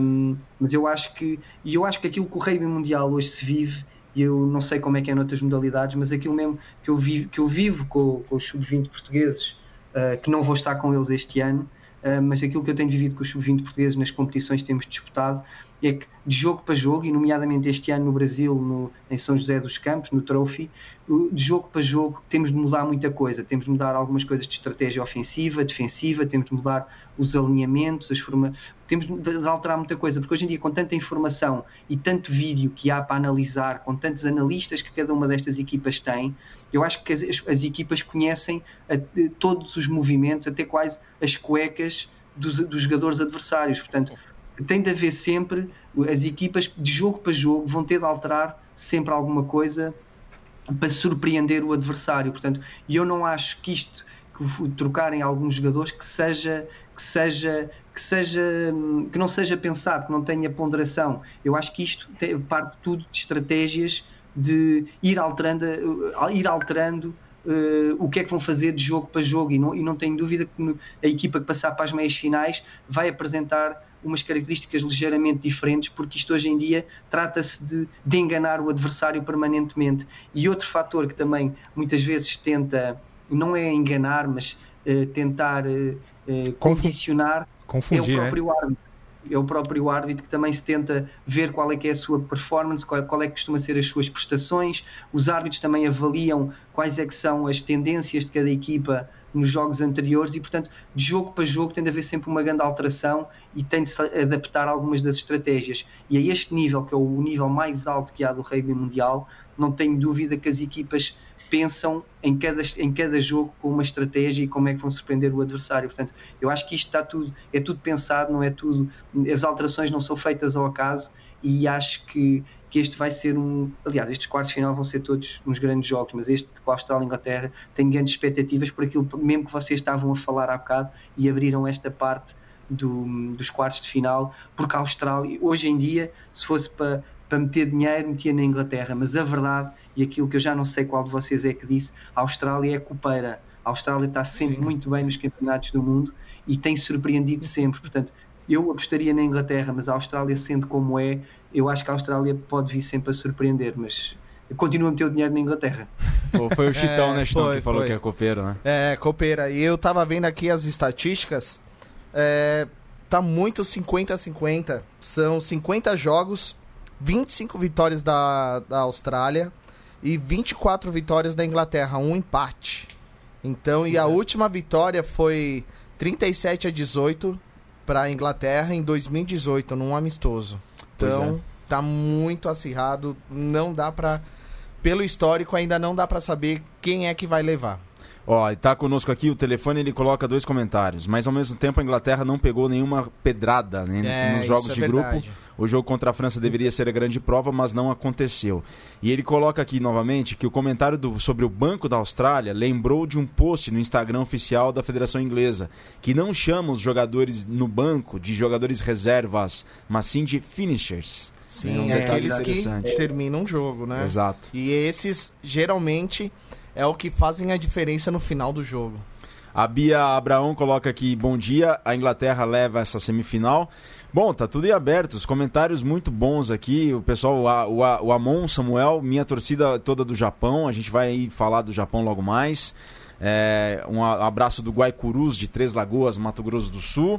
Um, mas eu acho que e eu acho que aquilo que o rugby mundial hoje se vive e eu não sei como é que é noutras modalidades, mas aquilo mesmo que eu vivo, que eu vivo com, com os sub-20 portugueses, uh, que não vou estar com eles este ano, uh, mas aquilo que eu tenho vivido com os sub-20 portugueses nas competições que temos disputado, de jogo para jogo, e nomeadamente este ano no Brasil, no, em São José dos Campos, no Trophy, de jogo para jogo temos de mudar muita coisa. Temos de mudar algumas coisas de estratégia ofensiva, defensiva, temos de mudar os alinhamentos, as forma... temos de alterar muita coisa, porque hoje em dia, com tanta informação e tanto vídeo que há para analisar, com tantos analistas que cada uma destas equipas tem, eu acho que as, as equipas conhecem a, todos os movimentos, até quase as cuecas dos, dos jogadores adversários. Portanto, tem de haver sempre, as equipas de jogo para jogo vão ter de alterar sempre alguma coisa para surpreender o adversário. Portanto, eu não acho que isto, que trocarem alguns jogadores, que seja, que seja, que seja, que não seja pensado, que não tenha ponderação. Eu acho que isto parte tudo de estratégias de ir alterando, ir alterando uh, o que é que vão fazer de jogo para jogo e não, e não tenho dúvida que a equipa que passar para as meias finais vai apresentar umas características ligeiramente diferentes, porque isto hoje em dia trata-se de, de enganar o adversário permanentemente. E outro fator que também muitas vezes tenta, não é enganar, mas uh, tentar uh, condicionar Confundir, é o próprio né? árbitro é o próprio árbitro que também se tenta ver qual é que é a sua performance, qual, qual é que costuma ser as suas prestações. Os árbitros também avaliam quais é que são as tendências de cada equipa nos jogos anteriores e, portanto, de jogo para jogo tem de haver sempre uma grande alteração e tem de se adaptar algumas das estratégias. E a este nível, que é o nível mais alto que há do rugby mundial, não tenho dúvida que as equipas pensam em cada, em cada jogo com uma estratégia e como é que vão surpreender o adversário. Portanto, eu acho que isto está tudo, é tudo pensado, não é tudo, as alterações não são feitas ao acaso e acho que, que este vai ser um. Aliás, estes quartos de final vão ser todos uns grandes jogos, mas este com a Austrália e Inglaterra tenho grandes expectativas por aquilo mesmo que vocês estavam a falar há bocado e abriram esta parte do, dos quartos de final, porque a Austrália, hoje em dia, se fosse para, para meter dinheiro, metia na Inglaterra, mas a verdade e aquilo que eu já não sei qual de vocês é que disse, a Austrália é copeira. A Austrália está sempre Sim. muito bem nos campeonatos do mundo e tem surpreendido sempre. Portanto, eu apostaria na Inglaterra, mas a Austrália, sendo como é, eu acho que a Austrália pode vir sempre a surpreender, mas continua a meter o dinheiro na Inglaterra. Pô, foi o Chitão, é, né, Chitão, foi, que falou foi. que é copeira, né? É, copeira. E eu tava vendo aqui as estatísticas, é, tá muito 50-50. São 50 jogos, 25 vitórias da, da Austrália, e 24 vitórias da Inglaterra, um empate. Então, e a última vitória foi 37 a 18 para a Inglaterra em 2018, num amistoso. Pois Então, tá muito acirrado, não dá pra. Pelo histórico, ainda não dá pra saber quem é que vai levar. Ó, e tá conosco aqui o telefone, ele coloca dois comentários. Mas ao mesmo tempo a Inglaterra não pegou nenhuma pedrada né, É, nos jogos é de verdade. grupo. O jogo contra a França deveria ser a grande prova, mas não aconteceu. E ele coloca aqui novamente que o comentário do- sobre o Banco da Austrália lembrou de um post no Instagram oficial da Federação Inglesa, que não chama os jogadores no banco de jogadores reservas, mas sim de finishers. Sim, um é detalhe aqueles que interessante. terminam um jogo, né? Exato. E esses, geralmente, é o que fazem a diferença no final do jogo. A Bia Abraão coloca aqui, bom dia, a Inglaterra leva essa semifinal. Bom, tá tudo em aberto, os comentários muito bons aqui, o pessoal, o, o, o Amon Samuel, minha torcida toda do Japão, a gente vai falar do Japão logo mais. É, um abraço do Guaicurus, de Três Lagoas, Mato Grosso do Sul.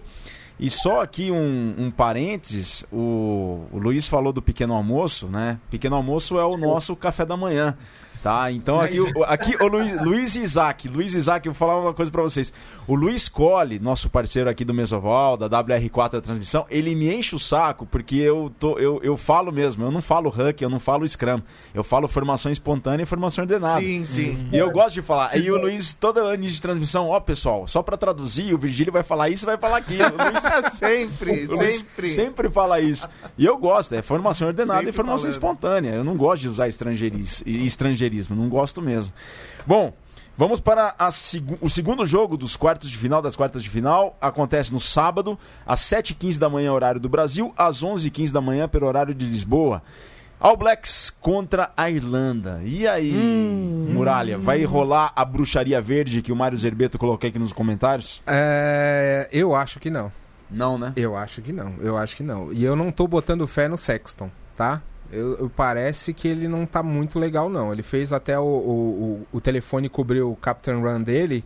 E só aqui um, um parênteses, o, o Luiz falou do pequeno almoço, né? Pequeno almoço é o nosso café da manhã, tá? Então aqui, aqui o Luiz, Luiz e Isaac, Luiz Isaac, eu vou falar uma coisa pra vocês. O Luiz Colli, nosso parceiro aqui do Mesoval, da WR4 da transmissão, ele me enche o saco porque eu, tô, eu, eu falo mesmo, eu não falo Huck, eu não falo Scrum, eu falo formação espontânea e formação ordenada. Sim, sim. E eu gosto de falar. E o Luiz, todo ano de transmissão, ó, pessoal, só pra traduzir, o Virgílio vai falar isso e vai falar aquilo. Luiz, sempre, sempre. sempre fala isso. E eu gosto, é formação ordenada Sempre e formação falando. espontânea. Eu não gosto de usar estrangeiris- estrangeirismo, não gosto mesmo. Bom, vamos para a segu- o segundo jogo dos quartos de final, das quartas de final. Acontece no sábado, às 7h15 da manhã, horário do Brasil, às 11h15 da manhã, pelo horário de Lisboa. All Blacks contra a Irlanda. E aí, Muralha, vai rolar a bruxaria verde que o Mário Zerbeto colocou aqui nos comentários? É, eu acho que não. Não, né? Eu acho que não. Eu acho que não. E eu não tô botando fé no Sexton, tá? Eu, eu- parece que ele não tá muito legal, não. Ele fez até o, o, o, o telefone cobrir o Captain Run dele.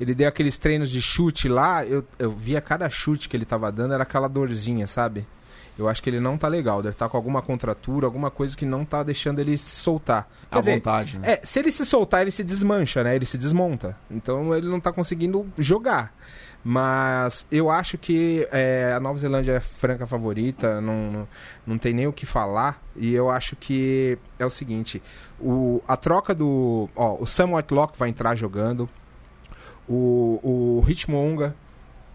Ele deu aqueles treinos de chute lá. Eu, eu via cada chute que ele tava dando, era aquela dorzinha, sabe? Eu acho que ele não tá legal. Deve estar com alguma contratura, alguma coisa que não tá deixando ele se soltar. Quer À dizer, vontade, né? é, se ele se soltar, ele se desmancha, né? Ele se desmonta. Então ele não tá conseguindo jogar. Mas eu acho que é, a Nova Zelândia é franca favorita, não, não, não tem nem o que falar. E eu acho que é o seguinte: o, a troca do. Ó, o Sam Whitelock vai entrar jogando. O, o Hitmonga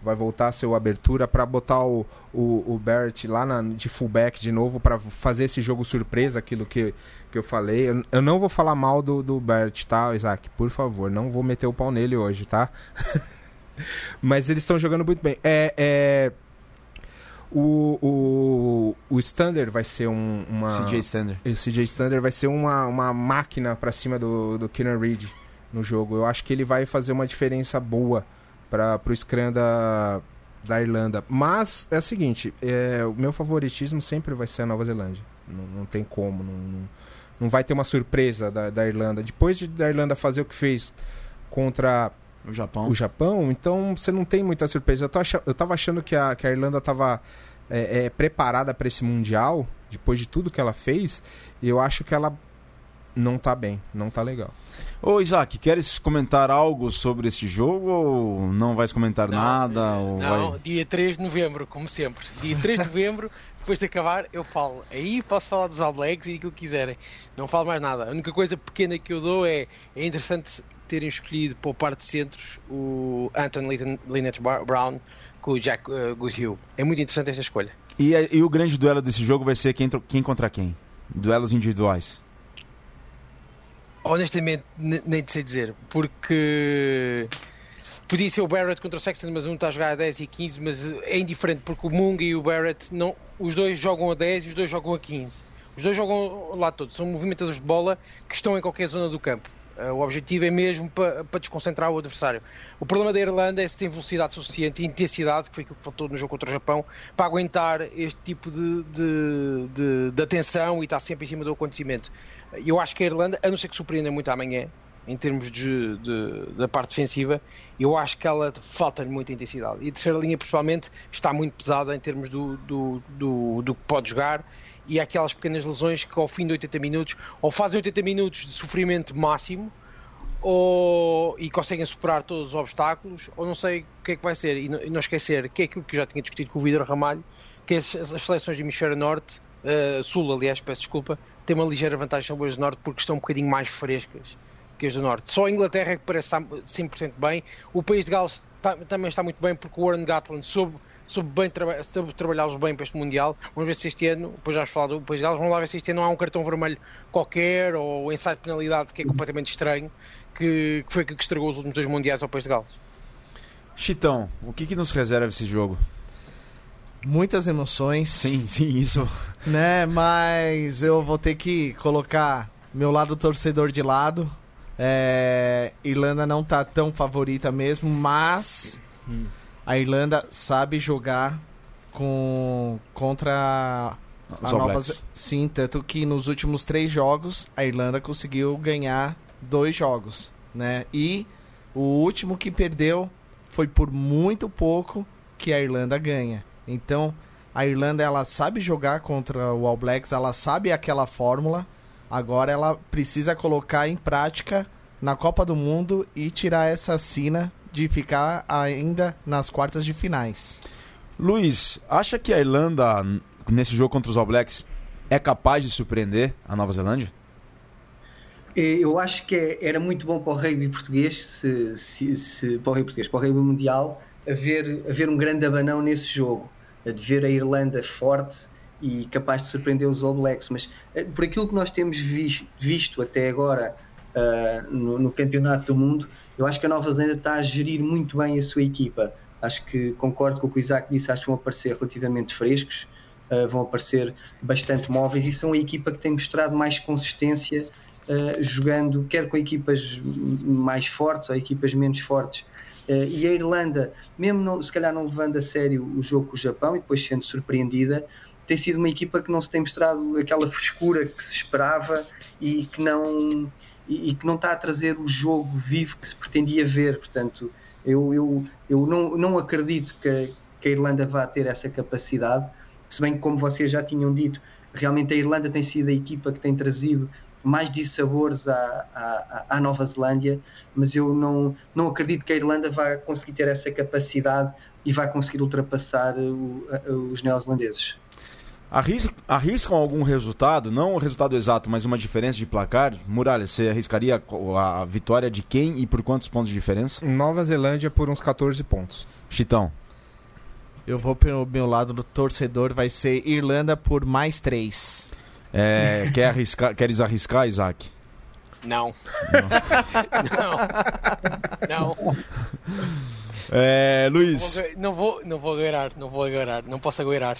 vai voltar a ser o abertura para botar o, o, o Barrett lá na- de fullback de novo para fazer esse jogo surpresa, aquilo que, que eu falei. Eu, eu não vou falar mal do, do Barrett, tá, Isaac? Por favor, não vou meter o pau nele hoje, tá? Mas eles estão jogando muito bem. É, é, o, o, o Stander vai ser um, uma... CJ Stander. Esse CJ Stander vai ser uma, uma máquina pra cima do, do Keenan Reed no jogo. Eu acho que ele vai fazer uma diferença boa para pro Scrum da, da Irlanda. Mas é o seguinte, é, o meu favoritismo sempre vai ser a Nova Zelândia. Não, não tem como, não, não, não vai ter uma surpresa da, da Irlanda. Depois de, da Irlanda fazer o que fez contra O Japão. o Japão, então você não tem muita surpresa. Eu, tô acha- eu tava achando que a, que a Irlanda tava é, é, preparada para esse Mundial, depois de tudo que ela fez, e eu acho que ela não tá bem, não tá legal. Ô Isaac, queres comentar algo sobre este jogo ou não vais comentar nada? Ou Não, vai... dia 3 de novembro, como sempre. Dia 3 de novembro, depois de acabar, eu falo. Aí posso falar dos All Blacks e aquilo que quiserem. Não falo mais nada. A única coisa pequena que eu dou é é interessante terem escolhido para o par de centros o Anton Lin- Linnett Bar- Brown com o Jack uh, Goodhue. É muito interessante esta escolha. E, e o grande duelo desse jogo vai ser quem, quem contra quem? Duelos individuais. Honestamente, ne- nem sei dizer, porque podia ser o Barrett contra o Sexton, mas um está a jogar a 10 e 15, mas é indiferente porque o Munga e o Barrett, não, os dois jogam a 10 e os dois jogam a 15. Os dois jogam lá todos, são movimentadores de bola que estão em qualquer zona do campo. Eh, O objetivo é mesmo para desconcentrar o adversário. O problema da Irlanda é se tem velocidade suficiente e intensidade, que foi aquilo que faltou no jogo contra o Japão, para aguentar este tipo de, de, de, de atenção e estar sempre em cima do acontecimento. Eu acho que a Irlanda, a não ser que surpreenda muito amanhã, em termos de, de- da parte defensiva, eu acho que ela falta-lhe muita intensidade. E a terceira linha, principalmente, está muito pesada em termos do, do, do, do que pode jogar e há aquelas pequenas lesões que ao fim de 80 minutos ou fazem 80 minutos de sofrimento máximo ou, e conseguem superar todos os obstáculos, ou não sei o que é que vai ser. E não, e não esquecer que é aquilo que eu já tinha discutido com o Vidro Ramalho, que as, as seleções do hemisfério norte, uh, sul, aliás, peço desculpa, têm uma ligeira vantagem sobre as do norte porque estão um bocadinho mais frescas que as do norte. Só a Inglaterra é que parece estar 100% bem. O país de Gales também está muito bem porque o Warren Gatland soube soube, bem traba soube trabalhá-los bem para este Mundial. Vamos ver se este ano, depois já falar do País de Gales, vamos lá ver se este ano não há um cartão vermelho qualquer ou ensaio de penalidade que é completamente estranho, que, que foi aquilo que estragou os últimos dois Mundiais ao País de Gales. Chitão, o que, que nos reserva esse jogo? Muitas emoções. Sim, sim, isso. Né, mas eu vou ter que colocar meu lado torcedor de lado. É, Irlanda não tá tão favorita mesmo, mas hum. A Irlanda sabe jogar com contra a Nova Sim, tanto que nos últimos três jogos a Irlanda conseguiu ganhar dois jogos, né? E o último que perdeu foi por muito pouco que a Irlanda ganha. Então a Irlanda ela sabe jogar contra o All Blacks, ela sabe aquela fórmula Agora ela precisa colocar em prática na Copa do Mundo e tirar essa sina de ficar ainda nas quartas de finais. Luiz, acha que a Irlanda, nesse jogo contra os All Blacks, é capaz de surpreender a Nova Zelândia? Eu acho que é, era muito bom para o rugby português, se, se, se, para o rugby português, para o rugby mundial, haver, haver um grande abanão nesse jogo, de ver a Irlanda forte e capaz de surpreender os All Blacks, mas eh, por aquilo que nós temos visto, visto até agora uh, no, no, Campeonato do Mundo, eu acho que a Nova Zelândia está a gerir muito bem a sua equipa. Acho que concordo com o que o Isaac disse, acho que vão aparecer relativamente frescos, uh, vão aparecer bastante móveis e são a equipa que tem mostrado mais consistência uh, jogando, quer com equipas mais fortes ou equipas menos fortes. e a Irlanda, mesmo não, se calhar não levando a sério o jogo com o Japão e depois sendo surpreendida, tem sido uma equipa que não se tem mostrado aquela frescura que se esperava e que não e, que não está a trazer o jogo vivo que se pretendia ver. Portanto, eu, eu, eu não, não acredito que, que a Irlanda vá ter essa capacidade, se bem que, como vocês já tinham dito, realmente a Irlanda tem sido a equipa que tem trazido mais dissabores à, à, à Nova Zelândia, mas eu não, não acredito que a Irlanda vá conseguir ter essa capacidade e vai conseguir ultrapassar o, os neozelandeses. Arriscam, arriscam algum resultado, não o resultado exato, mas uma diferença de placar? Muralha, você arriscaria a vitória de quem e por quantos pontos de diferença? Nova Zelândia por uns 14 pontos. Chitão. Eu vou pelo meu lado do torcedor, vai ser Irlanda por mais 3. É, quer arriscar, queres arriscar, Isaac? Não. Não. não. É, Luiz. Não vou, não vou agueirar, não vou agueirar, não posso agueirar.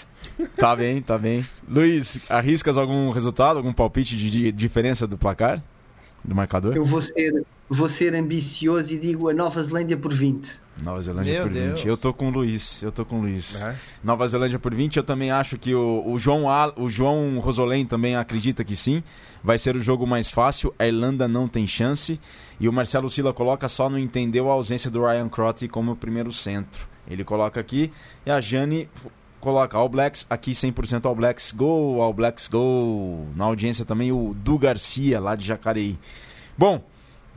Tá bem, tá bem. Luiz, arriscas algum resultado, algum palpite de, de diferença do placar? Do marcador? Eu vou ser, vou ser ambicioso e digo a Nova Zelândia por 20. Nova Zelândia Meu por Deus. 20. Eu tô com o Luiz. Eu tô com o Luiz. Nova Zelândia por 20. Eu também acho que o, o João Al, o João Rosolém também acredita que sim. Vai ser o jogo mais fácil. A Irlanda não tem chance. E o Marcelo Sila coloca só não entendeu a ausência do Ryan Crotty como primeiro centro. Ele coloca aqui. E a Jane coloca All Blacks, aqui 100% All Blacks, Go, All Blacks, Go. Na audiência também o Du Garcia, lá de Jacareí. Bom,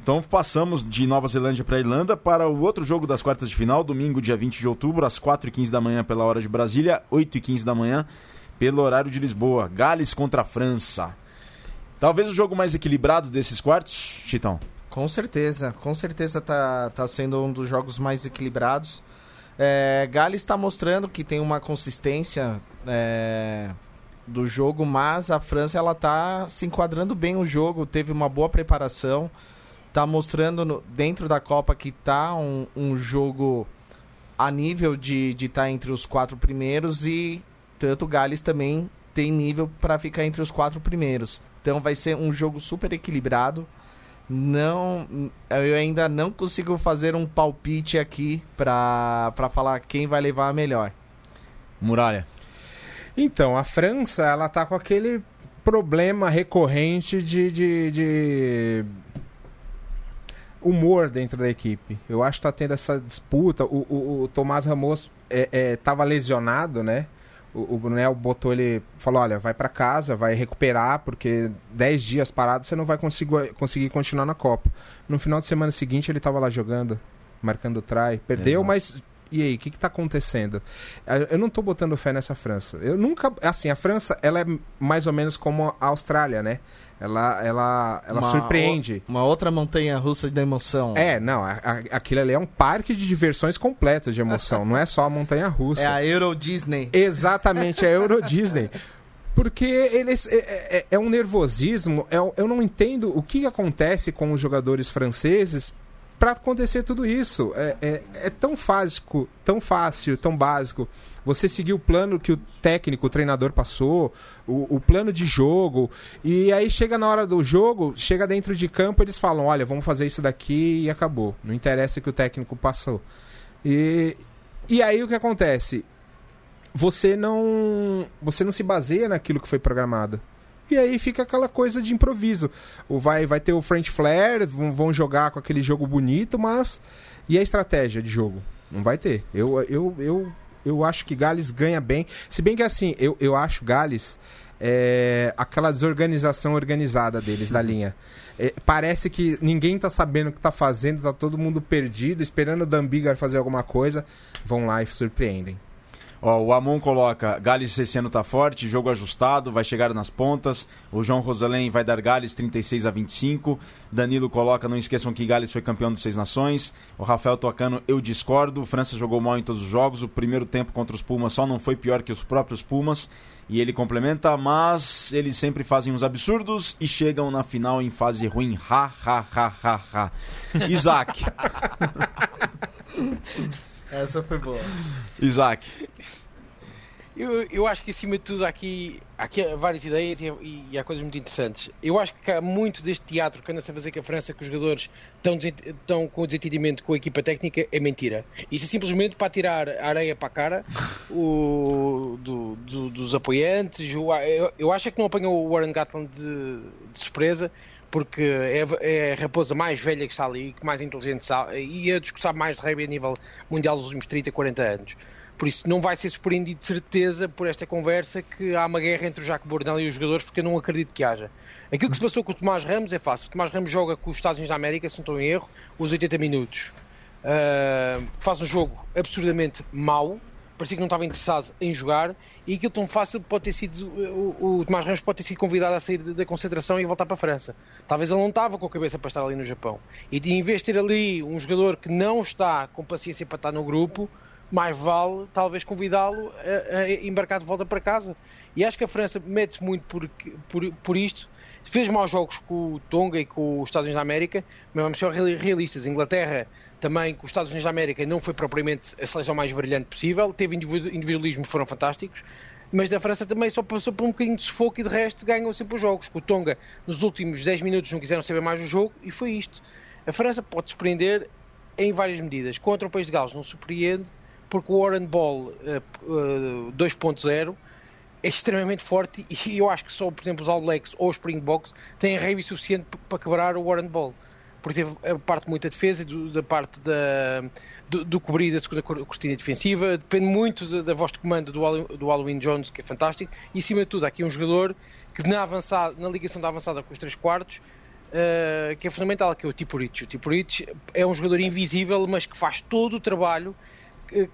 então passamos de Nova Zelândia para Irlanda para o outro jogo das quartas de final, domingo, dia 20 de outubro, às 4h15 da manhã pela hora de Brasília, 8h15 da manhã pelo horário de Lisboa. Gales contra a França. Talvez o jogo mais equilibrado desses quartos, Chitão? Com certeza, com certeza tá, tá sendo um dos jogos mais equilibrados. É, Gales está mostrando que tem uma consistência é, do jogo, mas a França ela tá se enquadrando bem o jogo, teve uma boa preparação tá mostrando no, dentro da Copa que tá um, um jogo a nível de estar de tá entre os quatro primeiros e tanto o Gales também tem nível para ficar entre os quatro primeiros. Então vai ser um jogo super equilibrado. Não, eu ainda não consigo fazer um palpite aqui para falar quem vai levar a melhor. Muralha. Então, a França, ela tá com aquele problema recorrente de, de, de humor dentro da equipe. Eu acho que tá tendo essa disputa. O, o, o Tomás Ramos é, é, tava lesionado, né? o, o Brunel botou ele, falou, olha, vai para casa, vai recuperar, porque 10 dias parado você não vai conseguir, conseguir continuar na Copa. No final de semana seguinte ele tava lá jogando, marcando try, perdeu, Exato. mas e aí, o que, que tá acontecendo? Eu não tô botando fé nessa França. Eu nunca. Assim, a França, ela é mais ou menos como a Austrália, né? Ela, ela, ela uma, surpreende. Uma outra montanha russa de emoção. É, não, a, a, aquilo ali é um parque de diversões completo de emoção, não é só a montanha russa. É a Euro Disney. Exatamente, é a Euro Disney. Porque eles é, é, é, é um nervosismo. É, eu não entendo o que acontece com os jogadores franceses para acontecer tudo isso. É, é, é, tão fácil, tão fácil, tão básico. Você seguir o plano que o técnico, o treinador passou, o, o, plano de jogo, e aí chega na hora do jogo, chega dentro de campo, eles falam: olha, vamos fazer isso daqui e acabou. Não interessa que o técnico passou. E, e aí o que acontece? Você não, você não se baseia naquilo que foi programado. E aí fica aquela coisa de improviso. O vai, vai ter o French Flair, vão, jogar com aquele jogo bonito, mas. E a estratégia de jogo? Não vai ter. Eu, eu, eu, eu acho que Gales ganha bem. Se bem que assim, eu, eu acho Gales. É, aquela desorganização organizada deles da linha. É, parece que ninguém tá sabendo o que tá fazendo, tá todo mundo perdido, esperando o Dambigar fazer alguma coisa. Vão lá e surpreendem. Ó, o Amon coloca, Gales esse ano tá forte, jogo ajustado, vai chegar nas pontas. O João Rosalém vai dar Gales 36 a 25. Danilo coloca, não esqueçam que Gales foi campeão dos Seis Nações. O Rafael Tocano, eu discordo. França jogou mal em todos os jogos. O primeiro tempo contra os Pumas só não foi pior que os próprios Pumas. E ele complementa, mas eles sempre fazem uns absurdos e chegam na final em fase ruim. Ha, ha, ha, ha, ha. Isaac. Essa foi boa. Isaac. Eu, eu acho que acima de tudo há aqui, há aqui várias ideias e, e, há coisas muito interessantes. Eu acho que há muito deste teatro que anda-se a fazer com a França, que os jogadores estão, estão com desentendimento com a equipa técnica, é mentira. Isso é simplesmente para tirar a areia para a cara o, do, do, dos apoiantes. Eu, eu, acho que não apanhou o Warren Gatland de, de surpresa porque é, é, a raposa mais velha que está ali, que mais inteligente está, e a discussão mais de rugby a nível mundial dos últimos 30, 40 anos. Por isso não vai ser surpreendido de certeza por esta conversa que há uma guerra entre o Jacques Bourdin e os jogadores, porque eu não acredito que haja. Aquilo que se passou com o Tomás Ramos é fácil. O Tomás Ramos joga com os Estados Unidos da América, se não estou em erro, os 80 minutos. Uh, faz um jogo absurdamente mau, parecia que não estava interessado em jogar e aquilo tão fácil pode ter sido o, o Tomás Ramos pode ter sido convidado a sair da concentração e voltar para a França. Talvez ele não estava com a cabeça para estar ali no Japão. E em vez de ter ali um jogador que não está com paciência para estar no grupo, mais vale talvez convidá-lo a, a, embarcar de volta para casa. E acho que a França mete-se muito por, por, por isto. Fez maus jogos com o Tonga e com os Estados Unidos da América, mas vamos ser realistas. Inglaterra também com os Estados Unidos da América não foi propriamente a seleção mais brilhante possível, teve individualismo foram fantásticos, mas da França também só passou por um bocadinho de sufoco e de resto ganhou sempre os jogos. O Tonga, nos últimos 10 minutos não quiseram saber mais do jogo e foi isto. A França pode surpreender em várias medidas. Contra o país de Gales não surpreende, porque o Warren Ball uh, uh, 2.0 é extremamente forte e eu acho que só, por exemplo, os All Blacks ou os Springboks têm rugby suficiente para quebrar o Warren Ball porque teve a parte muito da defesa e da parte da, do, do, cobrir da segunda cortina defensiva. Depende muito da, da voz de comando do, do Halloween Jones, que é fantástico. E acima de tudo, há aqui um jogador que na, avançada, na ligação da avançada com os três quartos. Uh, que é fundamental, que é o Rich. O Rich é um jogador invisível, mas que faz todo o trabalho que,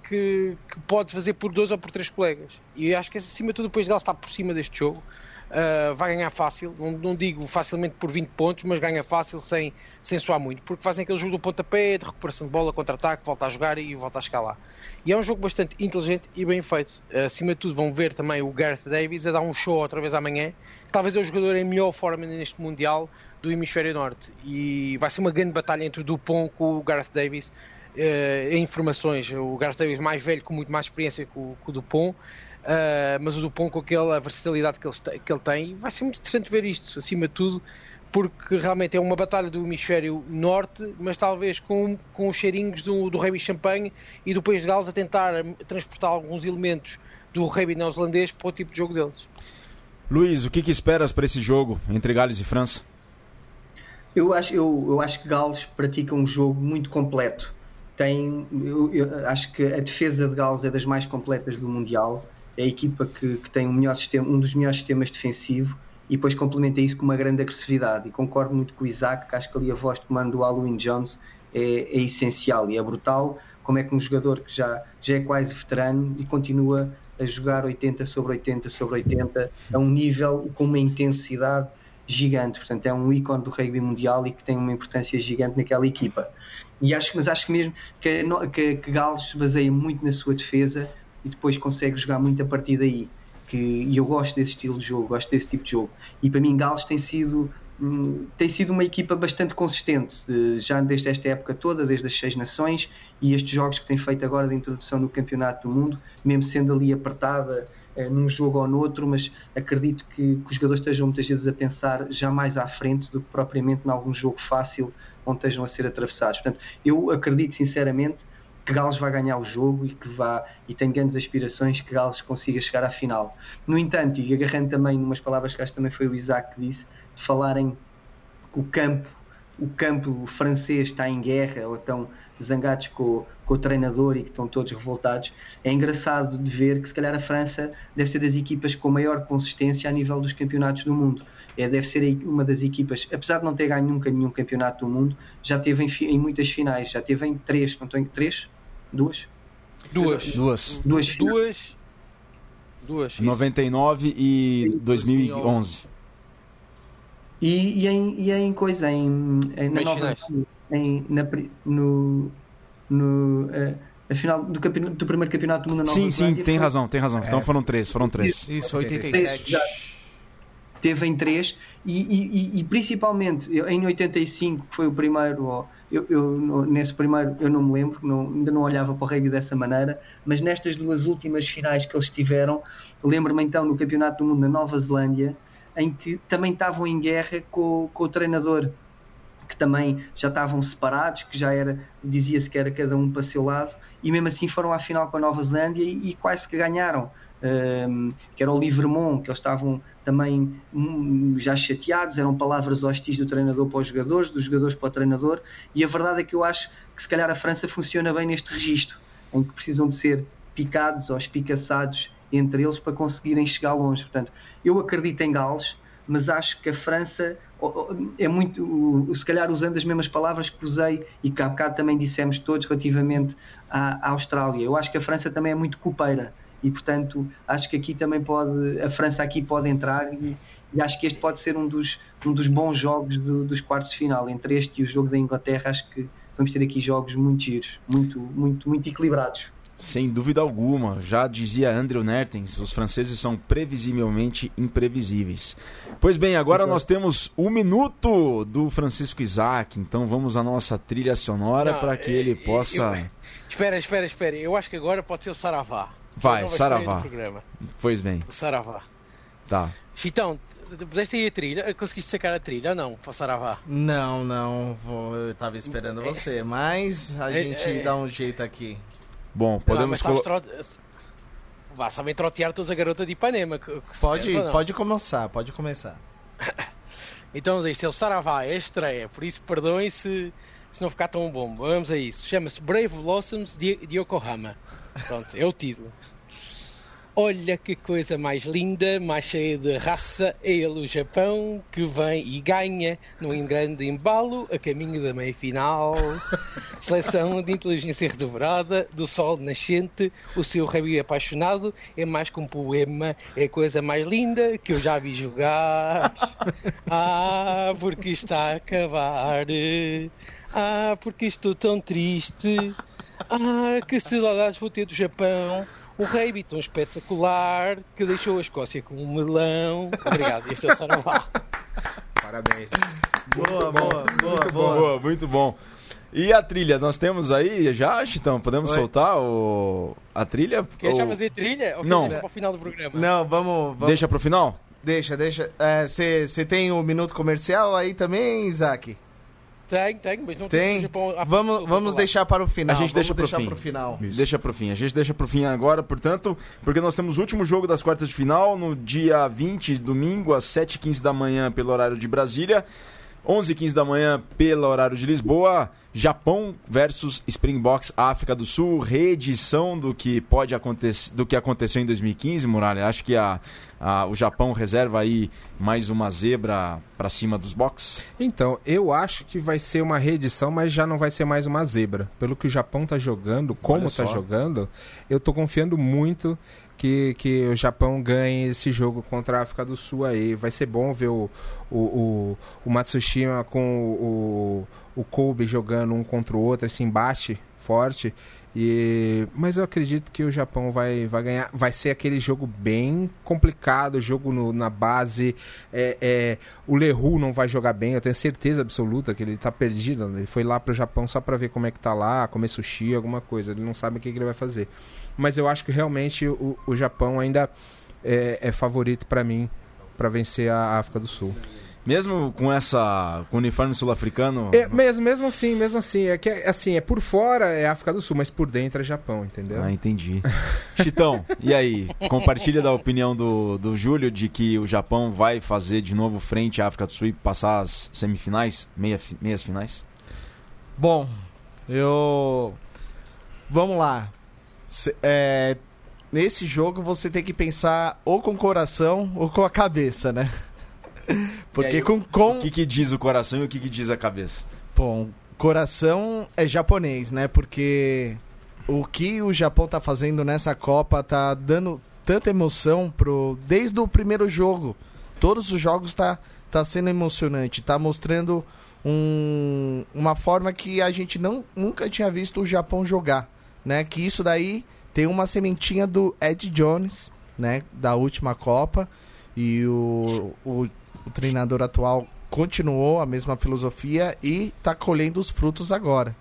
que, pode fazer por dois ou por três colegas. E acho que acima de tudo depois dele está por cima deste jogo uh, vai ganhar fácil, não, não, digo facilmente por 20 pontos, mas ganha fácil sem, sem suar muito, porque fazem aquele jogo do pontapé, de recuperação de bola, contra-ataque, volta a jogar e volta a escalar. E é um jogo bastante inteligente e bem feito. Acima de tudo, vão ver também o Gareth Davis a dar um show outra vez amanhã. Talvez é o jogador em melhor forma neste Mundial do Hemisfério Norte. E vai ser uma grande batalha entre o Dupont com o Gareth Davis. Uh, em informações, o Gareth Davis mais velho com muito mais experiência que o, que o Dupont mas o Dupont com aquela versatilidade que ele, que ele tem, vai ser muito interessante ver isto, acima de tudo, porque realmente é uma batalha do hemisfério norte, mas talvez com, com os cheirinhos do, do Rei Champagne e do País de Gales a tentar transportar alguns elementos do Rei neozelandês para o tipo de jogo deles. Luís, o que, que esperas para esse jogo entre Gales e França? Eu acho, eu, eu acho que Gales pratica um jogo muito completo. Tem, eu, eu acho que a defesa de Gales é das mais completas do Mundial é a equipa que, que tem um, sistema, um dos melhores sistemas defensivos e depois complementa isso com uma grande agressividade. E concordo muito com o Isaac, que acho que ali a voz de comando do Halloween Jones é, é, essencial e é brutal como é que um jogador que já, já é quase veterano e continua a jogar 80 sobre 80 sobre 80 a um nível com uma intensidade gigante. Portanto, é um ícone do rugby mundial e que tem uma importância gigante naquela equipa. E acho, mas acho mesmo que, que, que Gales se baseia muito na sua defesa e depois consegue jogar muito a partir daí. Que, e eu gosto desse estilo de jogo, gosto desse tipo de jogo. E para mim, Gales tem sido hum, tem sido uma equipa bastante consistente, já desde esta época toda, desde as seis nações e estes jogos que tem feito agora de introdução no Campeonato do Mundo, mesmo sendo ali apertada eh, num jogo ou noutro, mas acredito que, que, os jogadores estejam muitas vezes a pensar já mais à frente do que propriamente em algum jogo fácil onde estejam a ser atravessados. Portanto, eu acredito sinceramente que Gales vai ganhar o jogo e que vá e tenho grandes aspirações que Gales consiga chegar à final. No entanto, e agarrando também umas palavras que acho que também foi o Isaac que disse, de falarem o campo, o campo francês está em guerra ou estão zangados com, com o treinador e que estão todos revoltados. É engraçado de ver que se calhar a França deve ser das equipas com maior consistência a nível dos campeonatos do mundo. É, deve ser uma das equipas, apesar de não ter ganho nunca nenhum campeonato do mundo, já teve em, em muitas finais, já teve em três, não em três? Duas? Duas. Duas. Duas. Duas. Duas. 99 e 2011. E, e, em, e em coisa, em, em na nova, em, na, no, no uh, a final do, do, primeiro campeonato do mundo na Nova Sim, sim, tem razão, tem razão. É. Então foram três, foram três. Isso, 87. Teve em três e, e, e, principalmente em 85, que foi o primeiro, eu, eu, nesse primeiro eu não me lembro, não, ainda não olhava para o rugby dessa maneira, mas nestas duas últimas finais que eles tiveram, lembro-me então no Campeonato do Mundo na Nova Zelândia, em que também estavam em guerra com, com o treinador que também já estavam separados, que já era, dizia-se que era cada um para seu lado, e mesmo assim foram à final com a Nova Zelândia e, e quase que ganharam. Um, que era o Livermont, que eles estavam também um, já chateados, eram palavras hostis do treinador para os jogadores, dos jogadores para o treinador, e a verdade é que eu acho que se calhar a França funciona bem neste registro, em que precisam de ser picados ou espicaçados entre eles para conseguirem chegar longe. Portanto, eu acredito em Gales, mas acho que a França é muito, se calhar usando as mesmas palavras que usei e que há bocado também dissemos todos relativamente à, à Austrália. Eu acho que a França também é muito copeira e portanto acho que aqui também pode a França aqui pode entrar e, e acho que este pode ser um dos, um dos bons jogos do, dos quartos de final entre este e o jogo da Inglaterra acho que vamos ter aqui jogos muito giros muito muito muito equilibrados sem dúvida alguma, já dizia Andrew Nertens, os franceses são previsivelmente imprevisíveis. Pois bem, agora nós temos um minuto do Francisco Isaac, então vamos à nossa trilha sonora para que ele possa. Eu, espera, espera, espera, eu acho que agora pode ser o Saravá. Vai, Saravá. Pois bem. O Saravá. Tá. Chitão, puseste aí a trilha? Conseguiste sacar a trilha ou não, para Saravá? Não, não, vou, eu estava esperando você, mas a é, gente é, dá um jeito aqui. Bom, podemos colocar. Vá, sabem trotear toda a garota de Ipanema. Pode, pode começar, pode começar. então, isto é o Saravá, é a estreia, por isso perdoem se, se não ficar tão bom. Vamos a isso. Chama-se Brave Blossoms de, de Yokohama. Pronto, é o título. Olha que coisa mais linda, mais cheia de raça, é ele o Japão que vem e ganha num grande embalo a caminho da meia final. Seleção de inteligência redobrada, do sol nascente, o seu rabi apaixonado é mais que um poema, é a coisa mais linda que eu já vi jogar. Ah, porque está a acabar. Ah, porque estou tão triste. Ah, que saudades vou ter do Japão um rei tão espetacular que deixou a Escócia com um melão. Obrigado, este é o Saravá. Parabéns. Boa, boa, boa, muito boa. boa. Muito bom. E a trilha, nós temos aí já, Chitão? Podemos Oi. soltar o... a trilha? Quer ou... já fazer trilha? Ou não. Deixa para o final do programa? Não, vamos... vamos... Deixa para o final? Deixa, deixa. Você é, tem o um minuto comercial aí também, Isaac? Tem, tem, mas não tem. tem vamos vamos deixar para o final. A gente deixa para o fim. final. Deixa para o fim. A gente deixa para o fim agora, portanto, porque nós temos o último jogo das quartas de final no dia 20, domingo, às 7h15 da manhã, pelo horário de Brasília. 11 h 15 da manhã, pelo horário de Lisboa, Japão versus Springboks África do Sul, reedição do que pode acontecer, do que aconteceu em 2015, Muralha. Acho que a, a, o Japão reserva aí mais uma zebra para cima dos box. Então, eu acho que vai ser uma reedição, mas já não vai ser mais uma zebra. Pelo que o Japão tá jogando, como tá jogando, eu tô confiando muito que, que o Japão ganhe esse jogo contra a África do Sul aí. Vai ser bom ver o, o, o, o Matsushima com o, o Kobe jogando um contra o outro, esse embate forte. E, mas eu acredito que o Japão vai, vai ganhar. Vai ser aquele jogo bem complicado, jogo no, na base. É, é, o Leroux não vai jogar bem, eu tenho certeza absoluta que ele está perdido. Ele foi lá para o Japão só para ver como é que tá lá, comer sushi, alguma coisa. Ele não sabe o que, que ele vai fazer mas eu acho que realmente o, o Japão ainda é, é favorito para mim para vencer a África do Sul. Mesmo com essa com o uniforme sul-africano? É, mesmo, mesmo assim, mesmo assim, é que assim, é por fora é África do Sul, mas por dentro é Japão, entendeu? Ah, entendi. Chitão, e aí? Compartilha da opinião do, do Júlio de que o Japão vai fazer de novo frente à África do Sul e passar as semifinais, meia, meias finais? Bom, eu vamos lá é, nesse jogo você tem que pensar ou com o coração ou com a cabeça, né? Porque aí, com, com. O que, que diz o coração e o que, que diz a cabeça? Bom, coração é japonês, né? Porque o que o Japão tá fazendo nessa Copa tá dando tanta emoção pro. Desde o primeiro jogo. Todos os jogos tá, tá sendo emocionante. Tá mostrando um, uma forma que a gente não, nunca tinha visto o Japão jogar né? Que isso daí tem uma sementinha do Ed Jones, né? Da última Copa. E o, o, o treinador atual continuou a mesma filosofia e está colhendo os frutos agora.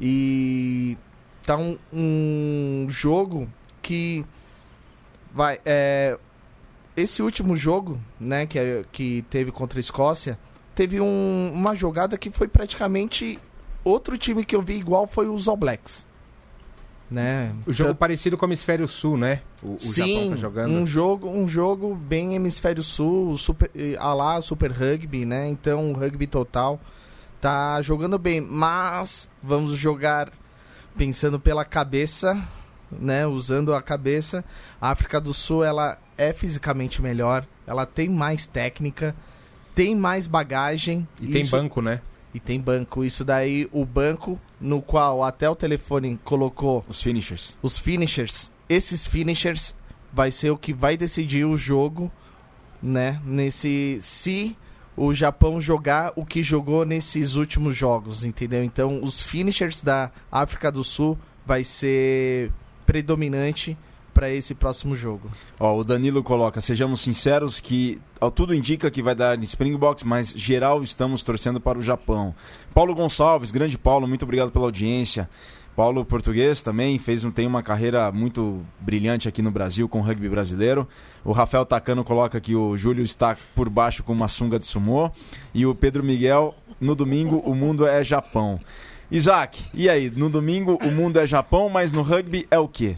E tá um, um jogo que vai é, esse último jogo, né, que, é, que teve contra a Escócia, teve um, uma jogada que foi praticamente outro time que eu vi igual foi os All Blacks né? O jogo parecido com o Hemisfério Sul, né? O, o Sim, Japão tá jogando. Um jogo, um jogo bem Hemisfério Sul, super, a lá Super Rugby, né? Então, rugby total tá jogando bem, mas vamos jogar pensando pela cabeça, né? Usando a cabeça. A África do Sul, ela é fisicamente melhor, ela tem mais técnica, tem mais bagagem. E tem banco, né? E tem banco. Isso daí, o banco no qual até o telefone colocou os finishers. Os finishers. Esses finishers vai ser o que vai decidir o jogo, né? Nesse se o Japão jogar o que jogou nesses últimos jogos, entendeu? Então, os finishers da África do Sul vai ser predominante para esse próximo jogo. Ó, o Danilo coloca, sejamos sinceros que ó, tudo indica que vai dar em Springboks, mas geral estamos torcendo para o Japão. Paulo Gonçalves, grande Paulo, muito obrigado pela audiência. Paulo português também fez tem uma carreira muito brilhante aqui no Brasil com o rugby brasileiro. O Rafael Tacano coloca que o Júlio está por baixo com uma sunga de sumô e o Pedro Miguel no domingo o mundo é Japão. Isaac, e aí? No domingo o mundo é Japão, mas no rugby é o quê?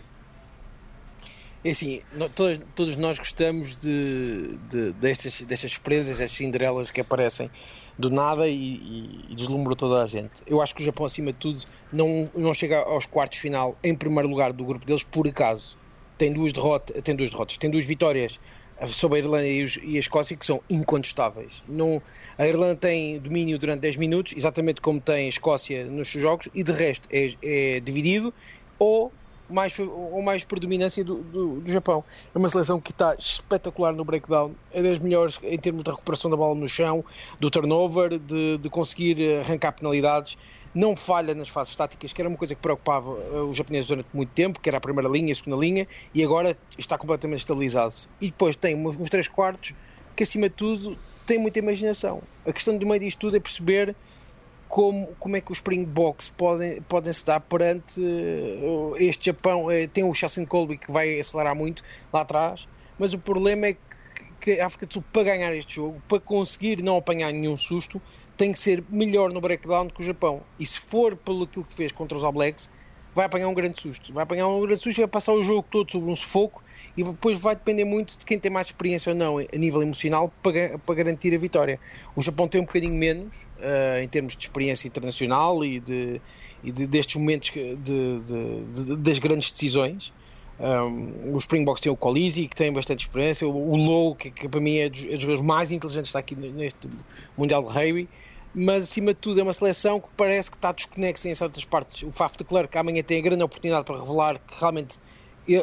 É assim, todos, todos, nós gostamos de, de, destas, destas surpresas, destas cinderelas que aparecem do nada e, e, e deslumbram toda a gente. Eu acho que o Japão, acima de tudo, não, não chega aos quartos final em primeiro lugar do grupo deles por acaso. Tem duas, derrotas, tem duas derrotas, tem duas vitórias sobre a Irlanda e, os, e a Escócia que são incontestáveis. Não, a Irlanda tem domínio durante 10 minutos, exatamente como tem a Escócia nos seus jogos, e de resto é, é dividido ou mais, ou mais predominância do, do, do, Japão. É uma seleção que está espetacular no breakdown, é das melhores em termos de recuperação da bola no chão, do turnover, de, de conseguir arrancar penalidades. Não falha nas fases táticas, que era uma coisa que preocupava eh, os japoneses durante muito tempo, que era a primeira linha, a segunda linha, e agora está completamente estabilizado. E depois tem uns, uns três quartos que, acima de tudo, tem muita imaginação. A questão do meio disto tudo é perceber como, como é que os Springboks podem, podem se dar perante uh, este Japão. Uh, tem o Chassin Colby que vai acelerar muito lá atrás, mas o problema é que, que a África do Sul, para ganhar este jogo, para conseguir não apanhar nenhum susto, tem que ser melhor no breakdown que o Japão. E se for pelo aquilo que fez contra os All Blacks, vai apanhar um grande susto. Vai apanhar um grande susto e vai passar o jogo todo sobre um sufoco e depois vai depender muito de quem tem mais experiência ou não a nível emocional para, para garantir a vitória. O Japão tem um bocadinho menos uh, em termos de experiência internacional e, de, e de, destes momentos de, de, das grandes decisões. Um, os Springboks têm o Colisi, que tem bastante experiência, o, o Low, que, que, para mim é dos, é dos jogadores mais inteligentes está aqui neste Mundial de Rugby, mas acima de tudo é uma seleção que parece que está desconexa em certas partes. O Faf de que amanhã tem a grande oportunidade para revelar que realmente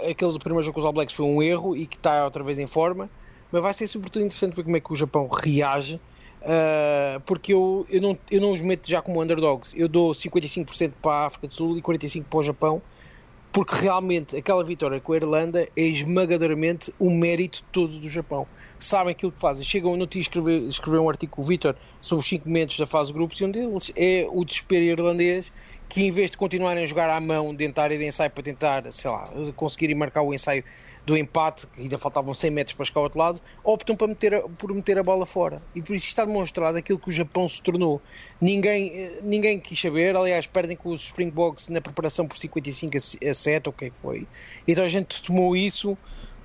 aquele do primeiro jogo com os All Blacks foi um erro e que está outra vez em forma, mas vai ser sobretudo interessante ver como é que o Japão reage. Uh, porque eu, eu, não, eu não os meto já como underdogs, eu dou 55% para a África do Sul e 45% para o Japão, porque realmente aquela vitória com a Irlanda é esmagadoramente o mérito todo do Japão. Sabem aquilo que fazem. Chegam, no dia escrever, escrever um artigo o Vitor sobre os 5 momentos da fase de grupos e um deles é o desespero irlandês que em vez de continuarem a jogar à mão dentro da área de ensaio para tentar, sei lá, conseguirem marcar o ensaio do empate, que ainda faltavam 100 metros para chegar ao outro lado, optam para meter, por meter a bola fora. E por isso está demonstrado aquilo que o Japão se tornou. Ninguém, eh, ninguém quis saber, aliás, perdem com os Springboks na preparação por 55 a 7, ou o que é que foi. Então a gente tomou isso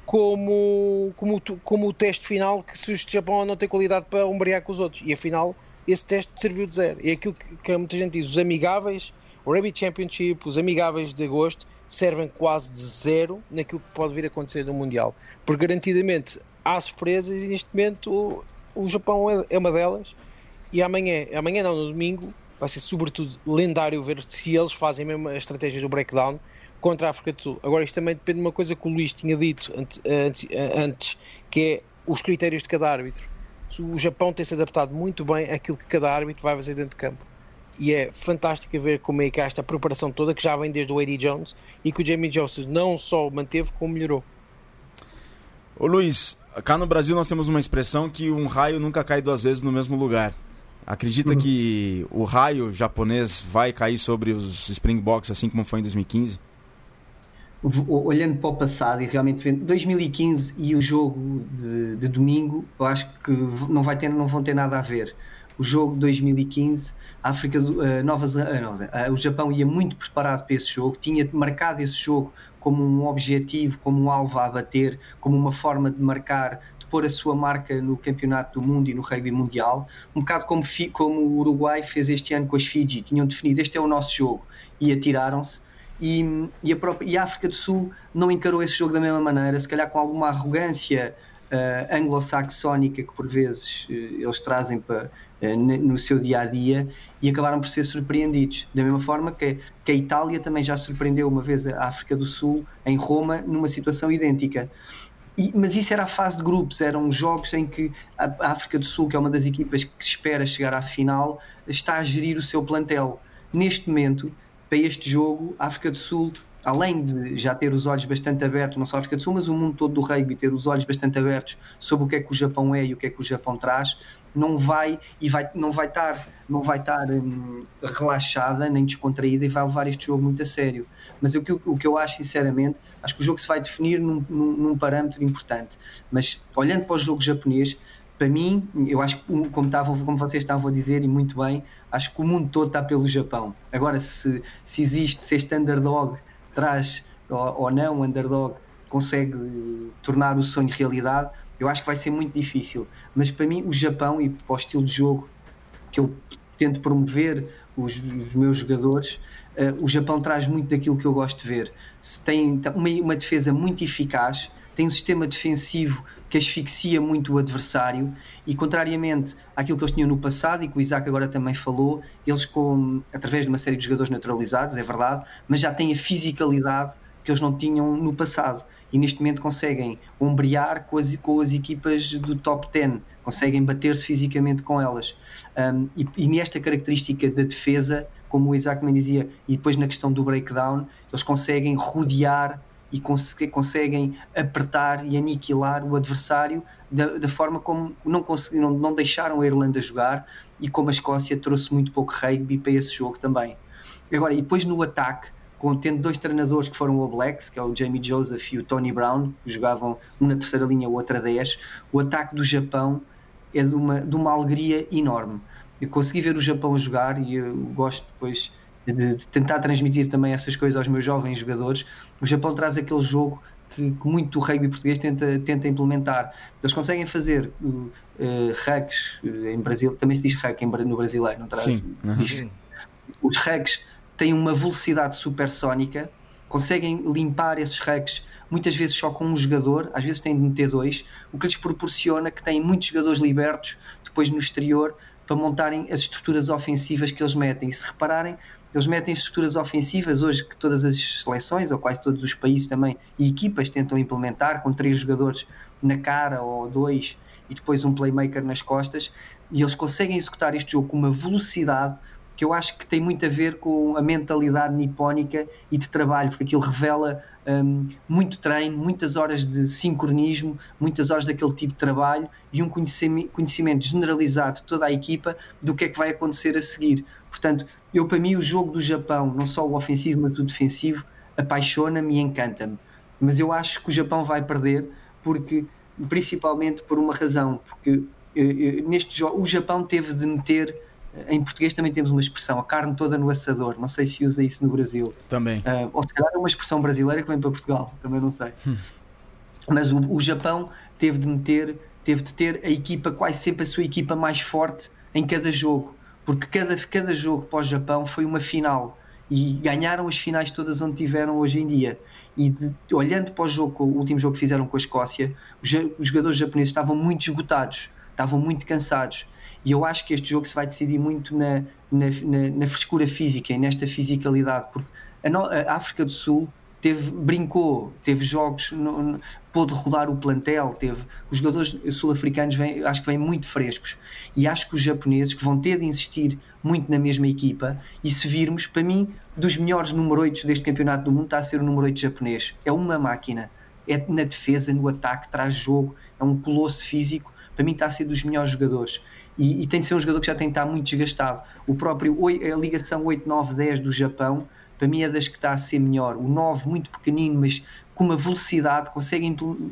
como, como, como o teste final que se o Japão não tem qualidade para ombrear com os outros. E afinal, esse teste serviu de zero. E é aquilo que, que muita gente diz, os amigáveis o Rugby Championship, os amigáveis de agosto, servem quase de zero naquilo que pode vir a acontecer no Mundial. Porque garantidamente há surpresas e neste momento o, o Japão é, é uma delas. E amanhã, amanhã não, no domingo, vai ser sobretudo lendário ver se eles fazem mesmo a estratégia do breakdown contra a África do Sul. Agora, isto também depende de uma coisa que o Luís tinha dito antes, antes que é os critérios de cada árbitro. O Japão tem-se adaptado muito bem àquilo que cada árbitro vai fazer dentro de campo e é fantástico ver como é que há esta preparação toda que já vem desde o Eddie Jones e que o Jamie Jones não só manteve como melhorou. Ô Luiz, cá no Brasil nós temos uma expressão que um raio nunca cai duas vezes no mesmo lugar. Acredita uhum. que o raio japonês vai cair sobre os Springboks assim como foi em 2015? Olhando para o passado e realmente vendo 2015 e o jogo de, de domingo, eu acho que não, vai ter, não vão ter nada a ver o jogo de 2015, a África uh, Nova Zelândia, uh, o Japão ia muito preparado para esse jogo, tinha marcado esse jogo como um objetivo, como um alvo a bater, como uma forma de marcar, de pôr a sua marca no campeonato do mundo e no rugby mundial, um bocado como, como o Uruguai fez este ano com as Fiji, tinham definido este é o nosso jogo e atiraram-se. E, e, a própria, e a África do Sul não encarou esse jogo da mesma maneira, se calhar com alguma arrogância uh, anglo-saxónica que por vezes uh, eles trazem para, uh, no seu dia a dia e acabaram por ser surpreendidos. Da mesma forma que, que a Itália também já surpreendeu uma vez a África do Sul, em Roma, numa situação idêntica. E, mas isso era a fase de grupos, eram jogos em que a, África do Sul, que é uma das equipas que se espera chegar à final, está a gerir o seu plantel. Neste momento, para este jogo, a África do Sul além de já ter os olhos bastante abertos, não só a África do Sul, mas o mundo todo do rugby ter os olhos bastante abertos sobre o que é que o Japão é e o que é que o Japão traz, não vai e vai, não vai estar, não vai estar hum, relaxada nem descontraída e vai levar este jogo muito a sério. Mas o que, o que eu acho, sinceramente, acho que o jogo se vai definir num, num, num parâmetro importante. Mas olhando para o jogo japonês, para mim, eu acho que, como, estavam, como vocês estavam a dizer, e muito bem, acho que o mundo todo está pelo Japão. Agora, se, se existe, se este underdog traz ou, ou não, o underdog consegue tornar o sonho realidade, eu acho que vai ser muito difícil. Mas para mim, o Japão e para o estilo de jogo que eu tento promover os, os meus jogadores, uh, o Japão traz muito daquilo que eu gosto de ver. Se tem uma, uma defesa muito eficaz, tem um sistema defensivo que asfixia muito o adversário e contrariamente àquilo que eles tinham no passado e que o Isaac agora também falou, eles com, através de uma série de jogadores naturalizados, é verdade, mas já têm a fisicalidade que eles não tinham no passado e neste momento conseguem ombrear com as, com as equipas do top 10, conseguem bater-se fisicamente com elas. Um, e, e nesta característica da defesa, como o Isaac também dizia, e depois na questão do breakdown, eles conseguem rodear e cons conseguem apertar e aniquilar o adversário da, da forma como não, conseguiram, não deixaram a Irlanda jogar e como a Escócia trouxe muito pouco rugby para esse jogo também. Agora, e depois no ataque, com, tendo dois treinadores que foram o Blacks, que é o Jamie Joseph e o Tony Brown, que jogavam um na terceira linha, o outro a 10, o ataque do Japão é de uma, de uma alegria enorme. Eu consegui ver o Japão jogar e eu gosto depois de, de tentar transmitir também essas coisas aos meus jovens jogadores, o Japão traz aquele jogo que, que muito o rugby português tenta, tenta implementar. Eles conseguem fazer uh, hacks uh, em Brasil, também se diz hack em, no brasileiro, não traz? Sim. Diz, os hacks têm uma velocidade supersónica, conseguem limpar esses hacks muitas vezes só com um jogador, às vezes têm de meter dois, o que lhes proporciona que têm muitos jogadores libertos depois no exterior para montarem as estruturas ofensivas que eles metem. E se repararem, eles metem estruturas ofensivas hoje que todas as seleções, ou quase todos os países também, e equipas tentam implementar, com três jogadores na cara ou dois, e depois um playmaker nas costas, e eles conseguem executar este jogo com uma velocidade que eu acho que tem muito a ver com a mentalidade nipónica e de trabalho, porque aquilo revela um, muito treino, muitas horas de sincronismo, muitas horas daquele tipo de trabalho e um conhecimento generalizado de toda a equipa do que é que vai acontecer a seguir. Portanto, eu para mim o jogo do Japão, não só o ofensivo, mas o defensivo, apaixona-me e encanta-me. Mas eu acho que o Japão vai perder porque principalmente por uma razão, porque eh, eh, neste jogo o Japão teve de meter em português também temos uma expressão, a carne toda no assador. Não sei se usa isso no Brasil. Também. Uh, ou se calhar é uma expressão brasileira que vem para Portugal, também não sei. Hum. Mas o, o, Japão teve de meter, teve de ter a equipa, quase sempre a sua equipa mais forte em cada jogo. Porque cada, cada jogo para o Japão foi uma final. E ganharam as finais todas onde tiveram hoje em dia. E de, olhando para o jogo, o último jogo que fizeram com a Escócia, os, os jogadores japoneses estavam muito esgotados, estavam muito cansados e eu acho que este jogo se vai decidir muito na, na, na, na frescura física e nesta fisicalidade, porque a, no, a África do Sul teve, brincou, teve jogos, no, pôde rodar o plantel, teve os jogadores sul-africanos acho que vêm muito frescos. E acho que os japoneses que vão ter de insistir muito na mesma equipa e se virmos, para mim, dos melhores número 8 deste campeonato do mundo está a ser o número 8 japonês, é uma máquina. É na defesa, no ataque, traz jogo, é um colosso físico, para mim está a ser dos melhores jogadores e, e, tem de ser um jogador que já tem de estar muito desgastado. O próprio a ligação 8-9-10 do Japão, para mim é das que está a ser melhor. O 9 muito pequenino, mas com uma velocidade, consegue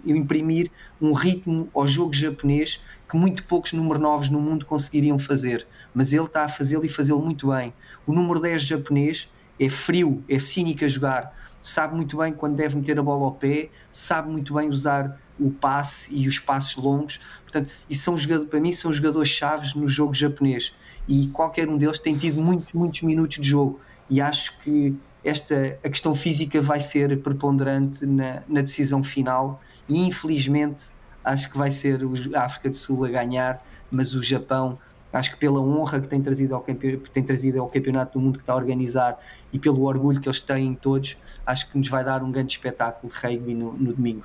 imprimir um ritmo ao jogo japonês que muito poucos número 9 no mundo conseguiriam fazer. Mas ele está a fazê-lo e fazê-lo muito bem. O número 10 japonês é frio, é cínico a jogar, sabe muito bem quando deve meter a bola ao pé, sabe muito bem usar o passe e os passos longos. Portanto, isso são jogadores, para mim são jogadores chaves no jogo japonês. E qualquer um deles tem tido muitos, muitos minutos de jogo. E acho que esta a questão física vai ser preponderante na, na decisão final. E infelizmente acho que vai ser a África do Sul a ganhar, mas o Japão acho que pela honra que tem trazido ao, tem trazido ao campeonato do mundo que está a organizar e pelo orgulho que eles têm todos, acho que nos vai dar um grande espetáculo de rugby no, no domingo.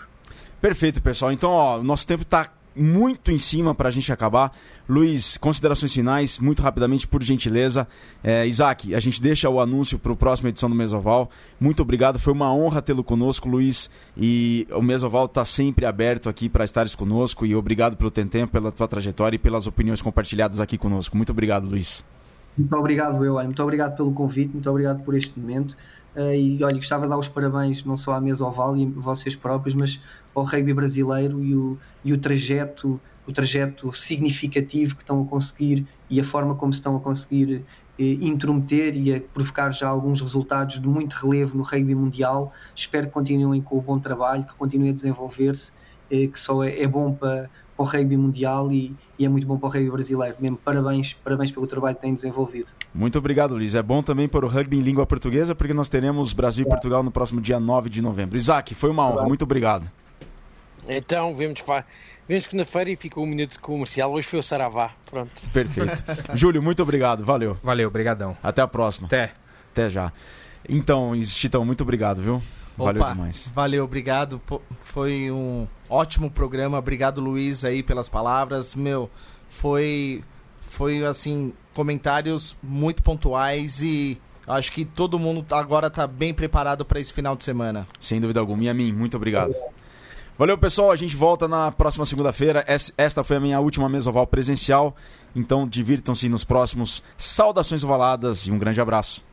Perfeito, pessoal. Então, ó, nosso tempo está muito em cima para a gente acabar. Luiz, considerações finais, muito rapidamente, por gentileza. É, Isaac, a gente deixa o anúncio para a próxima edição do Mesoval. Muito obrigado, foi uma honra tê-lo conosco, Luiz. E o Mesoval está sempre aberto aqui para estares conosco. E obrigado pelo teu tempo, pela tua trajetória e pelas opiniões compartilhadas aqui conosco. Muito obrigado, Luiz. Muito obrigado, eu. Muito obrigado pelo convite, muito obrigado por este momento. Uh, e olha, gostava de dar os parabéns não só à mesa oval e vocês próprios, mas ao rugby brasileiro e o, e o trajeto o trajeto significativo que estão a conseguir e a forma como estão a conseguir eh, intrometer e a provocar já alguns resultados de muito relevo no rugby mundial. Espero que continuem com o bom trabalho, que continuem a desenvolver-se, eh, que só é, é bom para, para o rugby mundial e, e, é muito bom para o rugby brasileiro. Mesmo parabéns, parabéns pelo trabalho que têm desenvolvido. Muito obrigado, Luiz. É bom também para o rugby em língua portuguesa, porque nós teremos Brasil e Portugal no próximo dia 9 de novembro. Isaac, foi uma honra. Muito obrigado. Então, vemos, vemos que na feira e ficou um minuto comercial. Hoje foi o Saravá. Pronto. Perfeito. Júlio, muito obrigado. Valeu. Valeu, obrigadão. Até a próxima. Até. Até já. Então, Chitão, muito obrigado, viu? Valeu Opa, demais. Valeu, obrigado. Foi um ótimo programa. Obrigado, Luiz, aí pelas palavras. Meu, foi foi assim, comentários muito pontuais e acho que todo mundo agora está bem preparado para esse final de semana. Sem dúvida alguma. E a mim, muito obrigado. Valeu, pessoal. A gente volta na próxima segunda-feira. Esta foi a minha última mesa oval presencial. Então, divirtam-se nos próximos. Saudações ovaladas e um grande abraço.